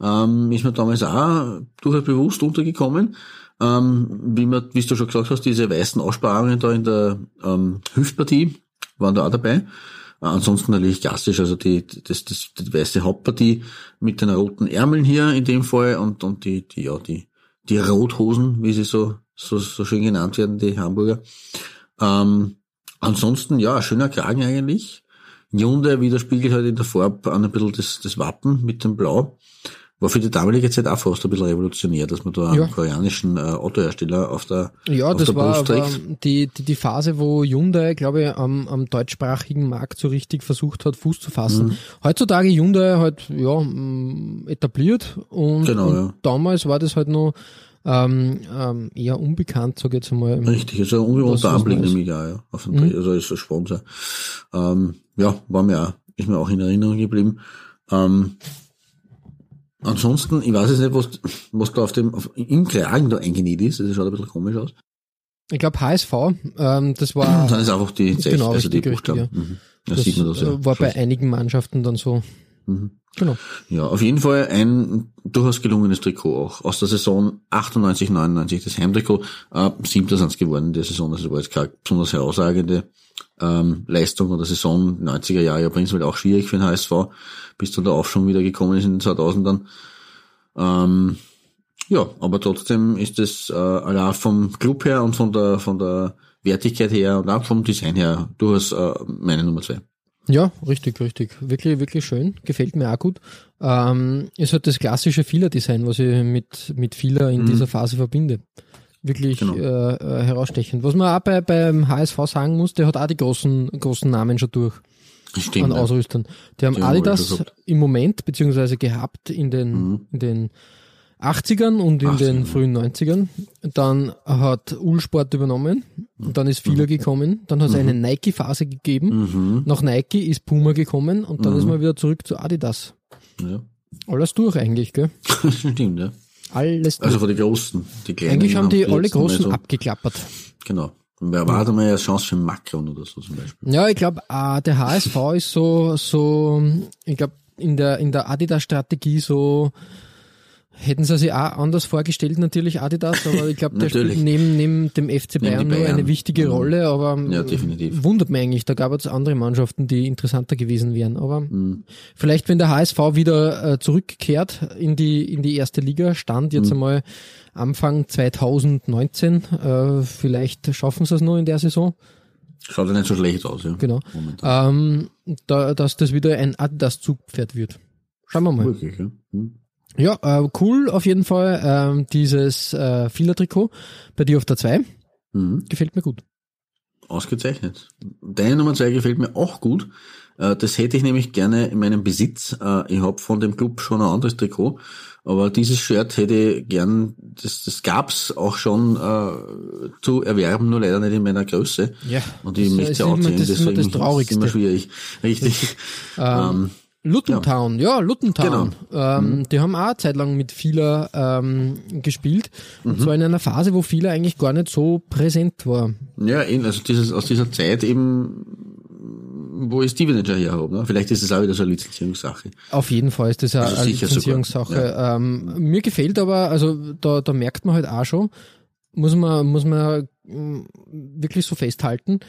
S4: Ähm, ist mir damals auch durchaus bewusst untergekommen. Ähm, wie, man, wie du schon gesagt hast, diese weißen Aussparungen da in der ähm, Hüftpartie waren da auch dabei. Äh, ansonsten natürlich klassisch, also die, das, das, die weiße Hauptpartie mit den roten Ärmeln hier in dem Fall und, und die, die, ja, die, die Rothosen, wie sie so, so, so schön genannt werden, die Hamburger. Ähm, ansonsten, ja, schöner Kragen eigentlich. Junde widerspiegelt halt in der Farbe ein bisschen das, das Wappen mit dem Blau. War für die damalige Zeit auch fast ein bisschen revolutionär, dass man da einen
S3: Ja.
S4: koreanischen äh, Autohersteller auf der,
S3: Ja,
S4: auf
S3: das
S4: der
S3: war
S4: trägt.
S3: die, die, die Phase, wo Hyundai, glaube ich, am, am deutschsprachigen Markt so richtig versucht hat, Fuß zu fassen.
S4: Mhm.
S3: Heutzutage Hyundai halt, ja, etabliert und,
S4: Genau,
S3: und
S4: ja.
S3: damals war das halt noch ähm, ähm, eher unbekannt, sage ich jetzt einmal.
S4: Richtig, also ein
S3: was
S4: Anblick nämlich auch, ja. Auf den, Also als Sponsor. Ähm, ja, war mir auch, ist mir auch in Erinnerung geblieben. Ähm, ansonsten, ich weiß jetzt nicht, was, was da auf dem, auf, im Kragen da eingenäht ist, das schaut ein bisschen komisch aus.
S3: Ich glaube HSV, ähm, das war,
S4: Dann ist einfach die Zeichen,
S3: Genau,
S4: also die Buchstaben.
S3: richtig,
S4: Mhm. Da
S3: das
S4: sieht man das ja.
S3: äh, war bei einigen Mannschaften dann so.
S4: Mhm.
S3: Genau.
S4: Ja, auf jeden Fall ein durchaus gelungenes Trikot auch. Aus der Saison 98, 99, das Heimtrikot, äh, siebter sind es geworden in der Saison, also das war jetzt keine besonders herausragende ähm, Leistung oder Saison, 90er Jahre ja prinzipiell auch schwierig für den HSV, bis dann der Aufschwung wieder gekommen ist in den 2000ern. Ähm, ja, aber trotzdem ist es äh, allein vom Club her und von der von der Wertigkeit her und auch vom Design her durchaus äh, meine Nummer zwei.
S3: Ja, richtig, richtig. Wirklich, wirklich schön. Gefällt mir auch gut. Ähm, ist halt das klassische Fehler-Design, was ich mit, mit Fehler in dieser Phase verbinde. Wirklich
S4: Mhm. Genau.
S3: äh, äh, herausstechend. Was man auch bei, beim HSV sagen muss, der hat auch die großen, großen Namen schon durch
S4: Stimmt.
S3: an. Ausrüstern. Die haben
S4: Die
S3: Adidas im Moment, beziehungsweise gehabt in den,
S4: Mhm.
S3: in den 80ern und in
S4: 80ern,
S3: den frühen 90ern. Dann hat Ulsport übernommen. Und dann ist
S4: Mhm.
S3: Fila gekommen. Dann hat es eine Nike-Phase gegeben. Nach Nike ist Puma gekommen und
S4: Mhm.
S3: dann ist man wieder zurück zu Adidas.
S4: Ja.
S3: Alles durch eigentlich, gell?
S4: Stimmt, ja.
S3: Alles durch.
S4: Also von den Großen. Die Kleinen
S3: eigentlich haben die
S4: jetzt
S3: alle Großen
S4: so,
S3: abgeklappert.
S4: Genau. Wer war da mal eine Chance für Macron oder so zum Beispiel?
S3: Ja, ich glaube, äh, der HSV ist so, so, ich glaube, in der, in der Adidas-Strategie so, hätten sie sich auch anders vorgestellt, natürlich Adidas, aber ich glaube, der spielt neben, neben dem FC Bayern, nur
S4: Bayern.
S3: eine wichtige
S4: Mhm.
S3: Rolle, aber
S4: Ja, definitiv.
S3: wundert mich eigentlich, da gab es andere Mannschaften, die interessanter gewesen wären, aber
S4: Mhm.
S3: vielleicht, wenn der HSV wieder äh, zurückkehrt in die, in die erste Liga, stand
S4: Mhm.
S3: jetzt einmal Anfang 2019, äh, vielleicht schaffen sie es noch in der Saison,
S4: Schaut ja nicht so schlecht aus, ja.
S3: Genau. Ähm, da, dass das wieder ein Adidas-Zugpferd wird. Schauen wir mal.
S4: Wirklich, ja. Hm.
S3: Ja, äh, cool auf jeden Fall. Ähm, dieses äh, Fila-Trikot bei dir auf der 2
S4: Mhm.
S3: gefällt mir gut.
S4: Ausgezeichnet. Deine Nummer zwei gefällt mir auch gut. Äh, Das hätte ich nämlich gerne in meinem Besitz. Äh, Ich habe von dem Club schon ein anderes Trikot, aber dieses Shirt hätte ich gern, das, das gab's auch schon äh, zu erwerben, nur leider nicht in meiner Größe.
S3: Ja,
S4: Und ich
S3: das
S4: möchte auch sehen,
S3: das ist immer das.
S4: Ist immer schwierig. Richtig. Ähm,
S3: Luton Town, ja, Luton Town.
S4: Genau.
S3: Ähm, Die haben auch eine Zeit lang mit Fila ähm, gespielt. Und
S4: Mhm.
S3: zwar in einer Phase, wo Fila eigentlich gar nicht so präsent war.
S4: Ja, eben, also dieses, aus dieser Zeit eben, wo ich Stevenager her habe. Ne? Vielleicht ist es auch wieder so eine Lizenzierungssache.
S3: Auf jeden Fall ist das eine,
S4: Also
S3: eine Lizenzierungssache. Ähm, mir gefällt aber, also da, da merkt man halt auch schon, muss man, muss man mm, wirklich so festhalten,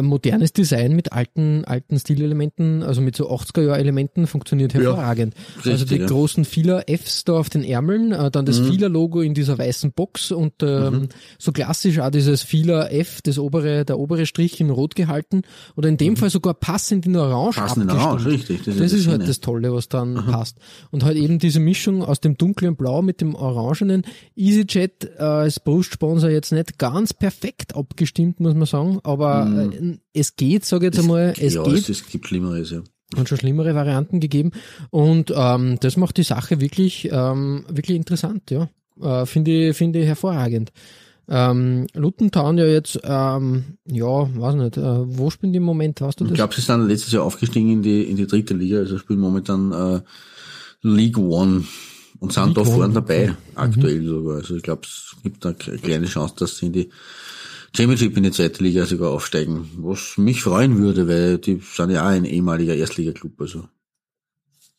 S3: modernes Design mit alten, alten Stilelementen, also mit so 80er-Jahr-Elementen funktioniert hervorragend. also
S4: richtig,
S3: die
S4: ja.
S3: großen Fila Fs da auf den Ärmeln, äh, dann das
S4: Mhm.
S3: Fila-Logo in dieser weißen Box und ähm, so klassisch auch dieses Fila F, das obere, der obere Strich in Rot gehalten oder in dem Fall sogar passend in Orange
S4: Mhm. Passend in. Orange, richtig. Das,
S3: Das ist halt das Tolle, was dann passt. Und halt eben diese Mischung aus dem dunklen Blau mit dem Orangenen. EasyJet äh, als Brustsponsor jetzt nicht ganz perfekt abgestimmt, muss man sagen, aber es geht, sage ich jetzt einmal, es
S4: ja,
S3: geht.
S4: es, es gibt Schlimmeres, ja.
S3: Und schon schlimmere Varianten gegeben. Und ähm, das macht die Sache wirklich, ähm, wirklich interessant, ja. Äh, Finde ich, finde ich hervorragend. Ähm, Luton Town ja jetzt, ähm, ja, weiß nicht, äh, wo spielen die im Moment, weißt du
S4: Ich
S3: das?
S4: glaube, sie sind letztes Jahr aufgestiegen in die, in die dritte Liga, also spielen momentan äh, League One und sind
S3: League
S4: da vorne dabei, aktuell sogar. Also ich glaube, es gibt eine kleine Chance, dass sie in die Championship in die zweite Liga sogar aufsteigen, was mich freuen würde, weil die sind ja auch ein ehemaliger Erstliga-Club, also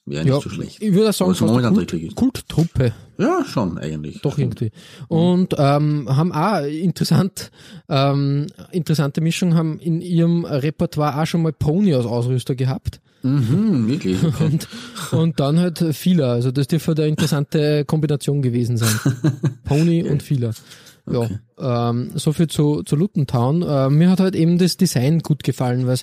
S4: wäre nicht
S3: ja,
S4: so schlecht.
S3: ich würde sagen,
S4: Aber so
S3: fast eine
S4: momentan
S3: Kult. Kulttruppe.
S4: Ja, schon eigentlich.
S3: Doch irgendwie. Und ähm, haben auch interessant, ähm, interessante Mischung, haben in ihrem Repertoire auch schon mal Pony als Ausrüster gehabt.
S4: Mhm, wirklich. Okay.
S3: Und, und dann halt Fila. Also das dürfte eine interessante Kombination gewesen sein. Pony und Fila. Ja, ähm, so viel zu, zu Luton Town. Äh, mir hat halt eben das Design gut gefallen, weil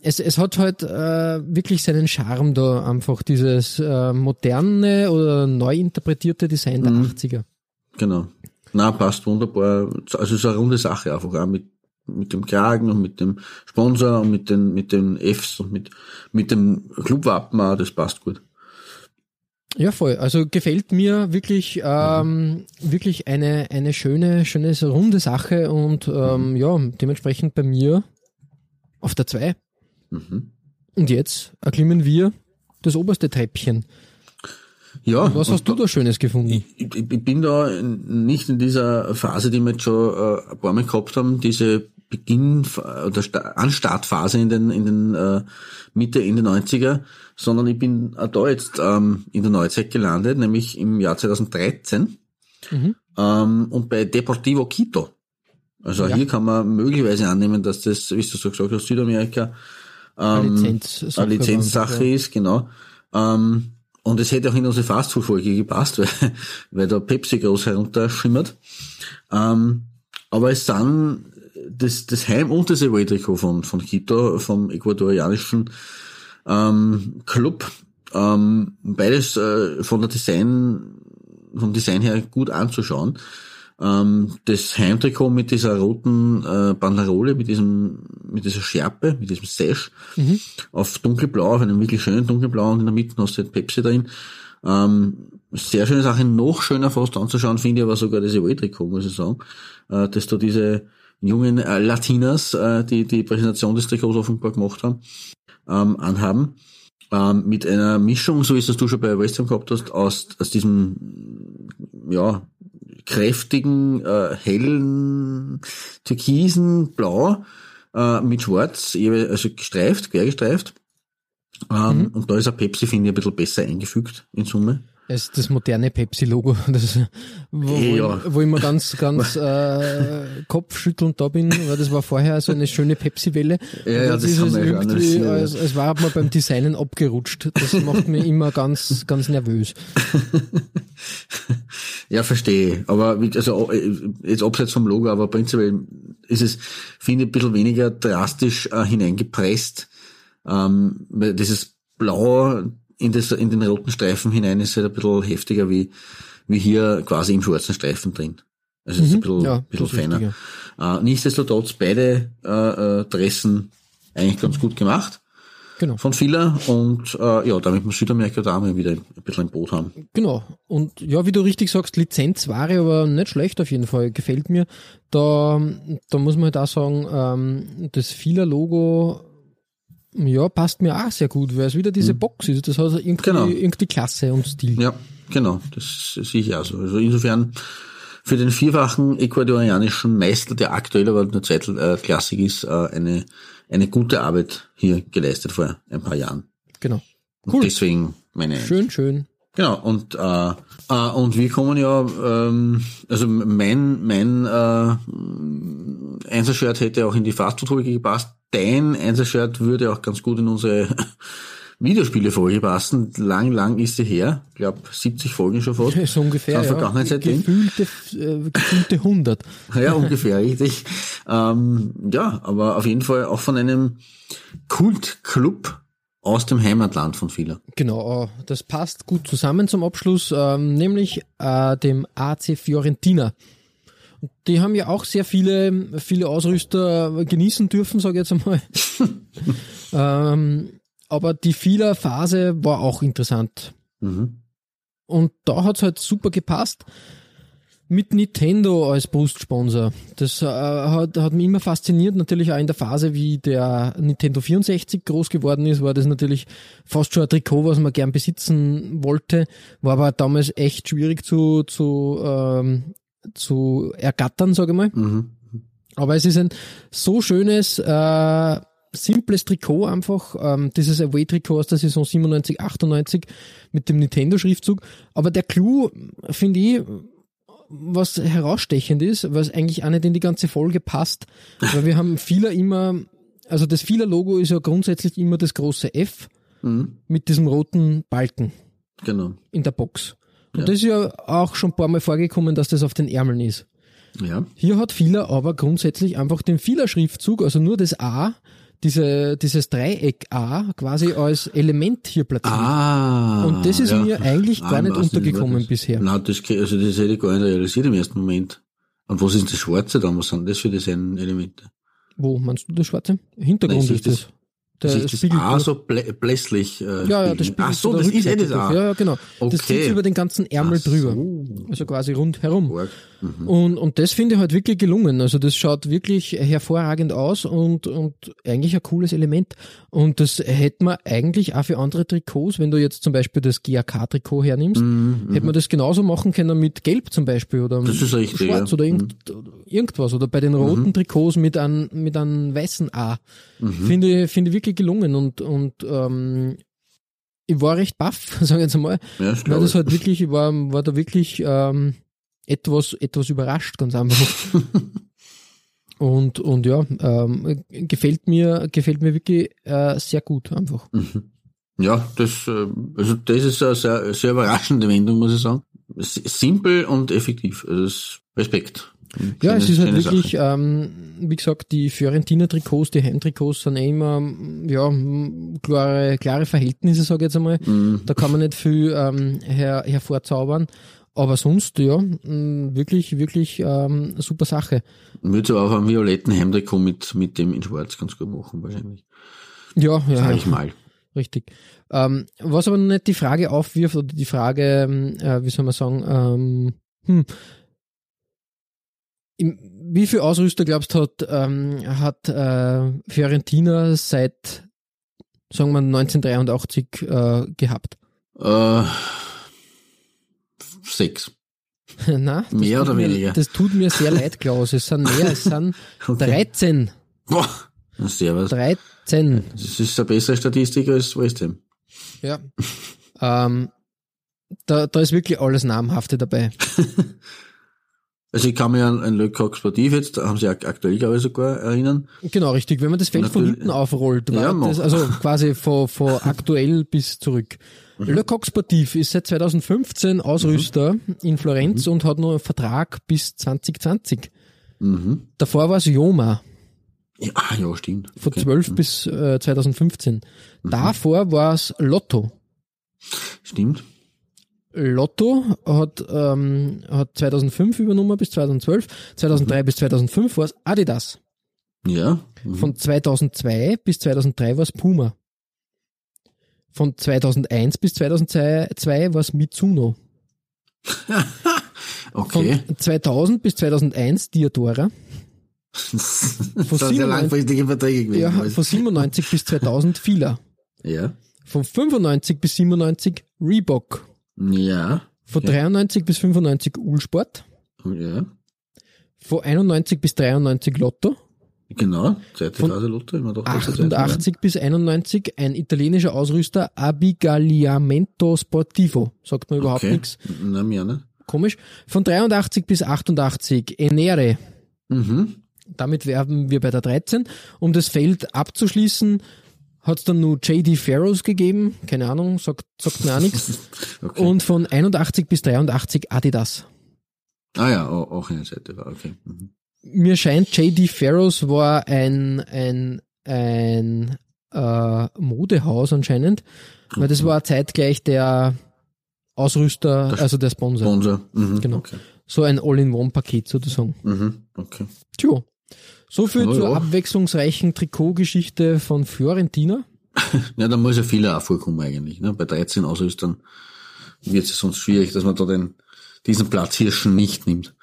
S3: es, es hat halt äh, wirklich seinen Charme da, einfach dieses äh, moderne oder neu interpretierte Design der 80er.
S4: Genau. Na, passt wunderbar. Also es ist eine runde Sache einfach auch mit mit dem Kragen und mit dem Sponsor und mit den mit den Fs und mit mit dem Clubwappen auch, das passt gut.
S3: Ja, voll. Also gefällt mir wirklich, ähm, wirklich eine, eine schöne, schöne, runde Sache und ähm, ja, dementsprechend bei mir auf der 2.
S4: Mhm.
S3: Und jetzt erklimmen wir das oberste Treppchen.
S4: Ja.
S3: Was
S4: und
S3: hast du da Schönes gefunden?
S4: Ich, ich, bin da nicht in dieser Phase, die wir jetzt schon äh, ein paar Mal gehabt haben, diese Beginn oder Sta- Anstartphase in den, in den äh, Mitte, Ende 90er, sondern ich bin auch da jetzt ähm, in der Neuzeit gelandet, nämlich im Jahr 2013
S3: Mhm.
S4: ähm, und bei Deportivo Quito. Also
S3: Ja.
S4: hier kann man möglicherweise annehmen, dass das, wie du so gesagt hast, Südamerika ähm,
S3: Lizenzsache
S4: eine Lizenzsache
S3: ja.
S4: ist, genau. Ähm, und es hätte auch in unsere Fastfood-Folge gepasst, weil, weil da Pepsi groß herunterschimmert. Ähm, aber es sind das, das Heim- und das Away-Trikot von, von Quito, vom ecuadorianischen ähm, Club. Ähm, beides äh, von der Design, vom Design her gut anzuschauen. Ähm, das Heimtrikot mit dieser roten äh, Banderole, mit diesem, mit dieser Schärpe, mit diesem Sash, auf dunkelblau, auf einem wirklich schönen dunkelblau und in der Mitte hast du halt Pepsi drin. Ähm, sehr schöne Sache, noch schöner fast anzuschauen, finde ich aber sogar das Away-Trikot, muss ich sagen, äh, dass da diese jungen äh, Latinas, äh, die die Präsentation des Trikots offenbar gemacht haben, ähm, anhaben. Ähm, mit einer Mischung, so wie es das du schon bei West Ham gehabt hast, aus, aus diesem, ja, kräftigen, äh, hellen, türkisen Blau äh, mit Schwarz, also gestreift, quergestreift. Ähm, Und da ist ein Pepsi, finde ich, ein bisschen besser eingefügt in Summe.
S3: Es ist das moderne Pepsi-Logo, das, wo,
S4: Ja.
S3: wo ich immer ganz, ganz äh, kopfschüttelnd da bin, weil das war vorher so eine schöne Pepsi-Welle.
S4: Ja, ja, das
S3: ist
S4: haben
S3: es
S4: wir ja
S3: irgendwie,
S4: analysiert.
S3: als, als war man beim Designen abgerutscht. Das macht mich immer ganz, ganz nervös.
S4: Ja, verstehe. Aber also äh, jetzt abseits vom Logo, aber prinzipiell ist es, finde ich, ein bisschen weniger drastisch äh, hineingepresst. Ähm, dieses Blau in, das, in den roten Streifen hinein ist halt ein bisschen heftiger wie, wie hier quasi im schwarzen Streifen drin. Also es ist ein bisschen,
S3: Mhm. Ja,
S4: bisschen
S3: das ist
S4: feiner. Äh, nichtsdestotrotz beide äh, äh, Dressen eigentlich ganz gut gemacht
S3: Genau.
S4: von Fila und äh, ja, damit wir Südamerika da mal wieder ein bisschen im Boot haben.
S3: Genau. Und ja, wie du richtig sagst, Lizenzware, aber nicht schlecht auf jeden Fall. Gefällt mir. Da, da muss man halt auch sagen, ähm, das Fila-Logo, ja, passt mir auch sehr gut, weil es wieder diese Box ist. Das hat irgendwie,
S4: Mhm. Genau.
S3: irgendwie Klasse und Stil.
S4: Ja, genau, das sehe ich auch so. Also insofern für den vierfachen ecuadorianischen Meister, der aktuell aber nur zweitklassig ist, äh, eine, eine gute Arbeit hier geleistet vor ein paar Jahren.
S3: Genau.
S4: Und
S3: Cool.
S4: deswegen meine.
S3: Schön, schön.
S4: Genau, und, äh, äh, und wir kommen ja, ähm, also mein, mein äh, Einser-Shirt hätte auch in die Fastfood-Folge gepasst. Dein Einser-Shirt würde auch ganz gut in unsere Videospiele-Folge passen. Lang, lang ist sie her. Ich glaube, 70 Folgen schon fast.
S3: So ungefähr.
S4: Von
S3: Ja.
S4: Drin.
S3: Gefühlte, äh, gefühlte 100.
S4: Ja, ungefähr, richtig. Ähm, ja, aber auf jeden Fall auch von einem Kultclub aus dem Heimatland von Fila.
S3: Genau, äh, das passt gut zusammen zum Abschluss, ähm, nämlich äh, dem AC Fiorentina. Die haben ja auch sehr viele, viele Ausrüster genießen dürfen, sage ich jetzt einmal. ähm, aber die Fila-Phase war auch interessant.
S4: Mhm.
S3: Und da hat's halt super gepasst. Mit Nintendo als Brustsponsor. Das äh, hat, hat mich immer fasziniert. Natürlich auch in der Phase, wie der Nintendo 64 groß geworden ist, war das natürlich fast schon ein Trikot, was man gern besitzen wollte. War aber damals echt schwierig zu, zu, ähm, zu ergattern, sage ich mal.
S4: Mhm.
S3: Aber es ist ein so schönes, äh, simples Trikot einfach, ähm, dieses Away-Trikot aus der Saison 97, 98 mit dem Nintendo-Schriftzug. Aber der Clou, finde ich, was herausstechend ist, was eigentlich auch nicht in die ganze Folge passt, weil wir haben vieler immer, also das vieler Logo ist ja grundsätzlich immer das große F
S4: Mhm.
S3: mit diesem roten Balken
S4: Genau.
S3: in der Box. Und das ist ja auch schon ein paar Mal vorgekommen, dass das auf den Ärmeln ist.
S4: Ja.
S3: Hier hat Fila aber grundsätzlich einfach den Fila-Schriftzug, also nur das A, diese, dieses Dreieck A quasi als Element hier platziert.
S4: Ah.
S3: Und das ist
S4: ja.
S3: mir eigentlich gar
S4: Ah,
S3: nicht untergekommen
S4: Wortes.
S3: bisher.
S4: Nein, das, also das hätte ich gar nicht realisiert im ersten Moment. Und was ist das Schwarze da? Was sind das für Designelemente?
S3: Wo meinst du das Schwarze? Hintergrund
S4: Nein,
S3: ist
S4: siehst
S3: das. Der
S4: Das ist das. A so blä blässlich. Äh,
S3: ja, ja, das
S4: Ach so, das ist eh das A.
S3: Ja, ja, genau. Das
S4: Okay.
S3: zieht über den ganzen Ärmel
S4: so.
S3: drüber. Also quasi rundherum.
S4: Mhm.
S3: Und, und das finde ich halt wirklich gelungen. Also das schaut wirklich hervorragend aus und, und eigentlich ein cooles Element. Und das hätte man eigentlich auch für andere Trikots, wenn du jetzt zum Beispiel das GAK-Trikot hernimmst, hätte man das genauso machen können mit Gelb zum Beispiel oder
S4: Mhm, Das richtig,
S3: Schwarz
S4: ja. Mhm.
S3: oder irgend, irgendwas. Oder bei den roten Trikots mit einem mit einem weißen A.
S4: Mhm.
S3: Finde ich finde ich wirklich gelungen und, und ähm, ich war recht baff, sage ich jetzt einmal.
S4: Ja, das
S3: Weil das
S4: ich.
S3: halt wirklich, ich war, war da wirklich ähm, etwas, etwas überrascht, ganz einfach. und, und ja, ähm, gefällt mir, gefällt mir wirklich äh, sehr gut einfach.
S4: Ja, das, äh, also das ist eine sehr, sehr überraschende Wendung, muss ich sagen. Simpel und effektiv. Also Respekt.
S3: Ja, es ist halt wirklich, ähm, wie gesagt, die Fiorentina-Trikots, die Heimtrikots sind eh immer, ja, klare, klare Verhältnisse, sage ich jetzt einmal.
S4: Mhm.
S3: Da kann man nicht viel ähm, her, hervorzaubern. Aber sonst, ja, wirklich, wirklich ähm, super Sache.
S4: Würde auch einen violetten Hemdtrikot mit, mit dem in schwarz ganz gut machen, wahrscheinlich.
S3: Ja, ja,
S4: Sag ich mal.
S3: Richtig. Ähm, was aber noch nicht die Frage aufwirft, oder die Frage, äh, wie soll man sagen, ähm, hm, im, wie viel Ausrüster glaubst du hat, ähm, hat äh, Fiorentina seit, sagen wir, 1983 äh, gehabt?
S4: Äh, sechs.
S3: Na,
S4: Mehr oder
S3: mir,
S4: weniger?
S3: Das tut mir sehr leid, Klaus. Es sind mehr, es sind
S4: Okay.
S3: 13.
S4: Boah, servus.
S3: 13.
S4: Das ist eine bessere Statistik als West Ham.
S3: Ja. ähm, da, da ist wirklich alles Namhafte dabei.
S4: Also ich kann mich an, an Le Coq Sportif jetzt, da haben sie ak- aktuell, glaube ich, sogar erinnern.
S3: Genau, richtig. Wenn man das Feld von
S4: Natürlich.
S3: hinten aufrollt,
S4: Ja,
S3: das, also quasi von, von aktuell bis zurück.
S4: Mhm.
S3: Le Coq Sportif ist seit 2015 Ausrüster in Florenz
S4: Mhm.
S3: und hat noch einen Vertrag bis 2020.
S4: Mhm.
S3: Davor war es Joma
S4: Ja, ah, ja, stimmt.
S3: von
S4: Okay. Mhm.
S3: 12 bis äh, 2015. Davor war es Lotto.
S4: Stimmt.
S3: Lotto hat, ähm, hat 2005 übernommen bis 2012. 2003 bis 2005 war es Adidas.
S4: Ja. Mhm.
S3: Von 2002 bis 2003 war es Puma. Von 2001 bis 2002 war es Mitsuno.
S4: Okay.
S3: Von 2000 bis 2001 Diadora.
S4: das sind
S3: 97
S4: langfristige Verträge gewesen.
S3: Ja, von 97 bis 2000 Fila.
S4: ja.
S3: Von 95 bis 97 Reebok.
S4: Ja.
S3: Von 93 bis 95 Ulsport.
S4: Ja.
S3: Von 91 bis 93 Lotto.
S4: Genau. Zweite
S3: Von
S4: Phase Lotto, immer doch das der zweiten
S3: 88 bis 91 ein italienischer Ausrüster Abigaliamento Sportivo. Sagt man überhaupt
S4: okay.
S3: nichts.
S4: Na, mir nicht.
S3: Komisch. Von 83 bis 88 Enere.
S4: Mhm.
S3: Damit werben wir bei der 13. Um das Feld abzuschließen, hat es dann nur JD Farrows gegeben. Keine Ahnung, sagt, sagt mir auch nichts.
S4: Okay.
S3: Und von 81 bis 83 Adidas.
S4: ah ja, au- auch eine Seite war, okay. Mhm.
S3: Mir scheint, JD Farrows war ein, ein, ein äh, Modehaus anscheinend, weil das war zeitgleich der Ausrüster, also der Sponsor.
S4: Sponsor. Mhm.
S3: Genau.
S4: Okay.
S3: So ein All-in-One-Paket sozusagen.
S4: Mhm. Okay.
S3: Tja, so viel
S4: Ja,
S3: zur
S4: ja.
S3: abwechslungsreichen Trikotgeschichte von Fiorentina.
S4: Ja, da muss ja viel auch vorkommen eigentlich. Ne? Bei 13 Ausrüstern wird es sonst schwierig, dass man da den, diesen Platz hier schon nicht nimmt.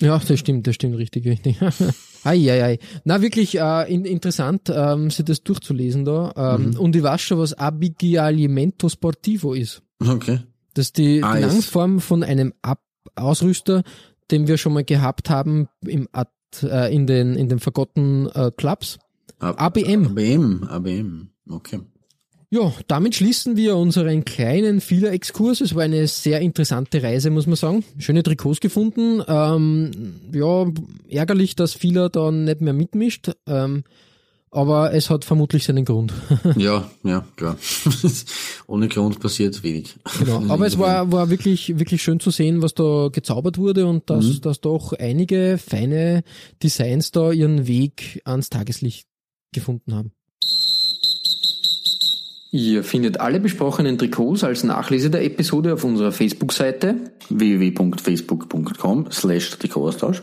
S3: Ja, das stimmt, das stimmt richtig, richtig. Eieiei. Na, wirklich äh, in, interessant, ähm, sich das durchzulesen da. Ähm,
S4: Mhm.
S3: Und ich weiß schon, was Abbigliamento Sportivo ist.
S4: Okay.
S3: Das ist die,
S4: Ah,
S3: die. Langform von einem Ab Ausrüster, den wir schon mal gehabt haben im Ad, äh, in den in den Forgotten äh, Clubs.
S4: Ab-
S3: ABM.
S4: ABM, ABM. Okay.
S3: Ja, damit schließen wir unseren kleinen Fehler-Exkurs. Es war eine sehr interessante Reise, muss man sagen. Schöne Trikots gefunden. Ähm, ja, ärgerlich, dass Fehler dann nicht mehr mitmischt. Ähm, aber es hat vermutlich seinen Grund.
S4: Ja, ja, klar. Ohne Grund passiert wenig.
S3: Genau. Aber es war, war wirklich, wirklich schön zu sehen, was da gezaubert wurde und dass, dass doch einige feine Designs da ihren Weg ans Tageslicht gefunden haben.
S5: Ihr findet alle besprochenen Trikots als Nachlese der Episode auf unserer Facebook-Seite
S4: www.facebook.com slash Trikotaustausch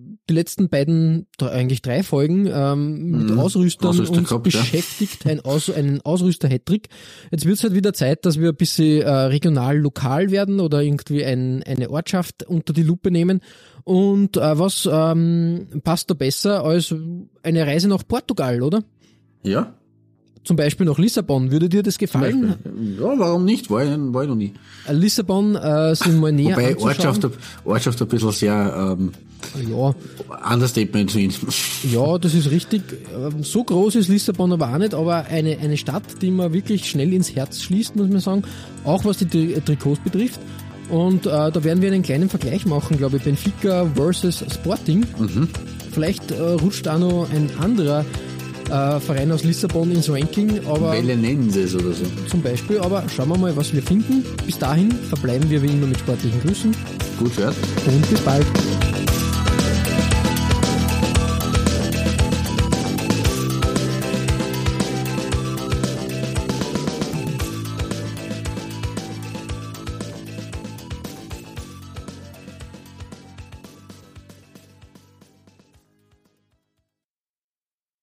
S3: die letzten beiden, eigentlich drei Folgen ähm, mit
S4: Mhm.
S3: Ausrüstern
S4: Ausrüster
S3: uns
S4: gehabt, ja.
S3: beschäftigt, ein Aus, einen Ausrüster-Hattrick. Jetzt wird es halt wieder Zeit, dass wir ein bisschen äh, regional lokal werden oder irgendwie ein, eine Ortschaft unter die Lupe nehmen. Und äh, was ähm, passt da besser als eine Reise nach Portugal, oder?
S4: Ja,
S3: Zum Beispiel nach Lissabon. Würde dir das gefallen?
S4: Ja, warum nicht? War ich, war ich noch nie.
S3: Äh, Lissabon äh, sind mal näher
S4: Wobei. Ortschaft, Ortschaft ein bisschen sehr ähm,
S3: Ja,
S4: Understatement zu ihnen.
S3: Ja, das ist richtig. Ähm, So groß ist Lissabon aber auch nicht, aber eine, eine Stadt, die man wirklich schnell ins Herz schließt, muss man sagen. Auch was die Tri Trikots betrifft. Und äh, da werden wir einen kleinen Vergleich machen, glaube ich. Benfica versus Sporting. Vielleicht äh, rutscht auch noch ein anderer äh, Verein aus Lissabon ins Ranking, aber
S4: Belenenses oder so.
S3: zum Beispiel. Aber schauen wir mal, was wir finden. Bis dahin verbleiben wir wie immer mit sportlichen Grüßen
S4: Gut, ja.
S3: und bis bald.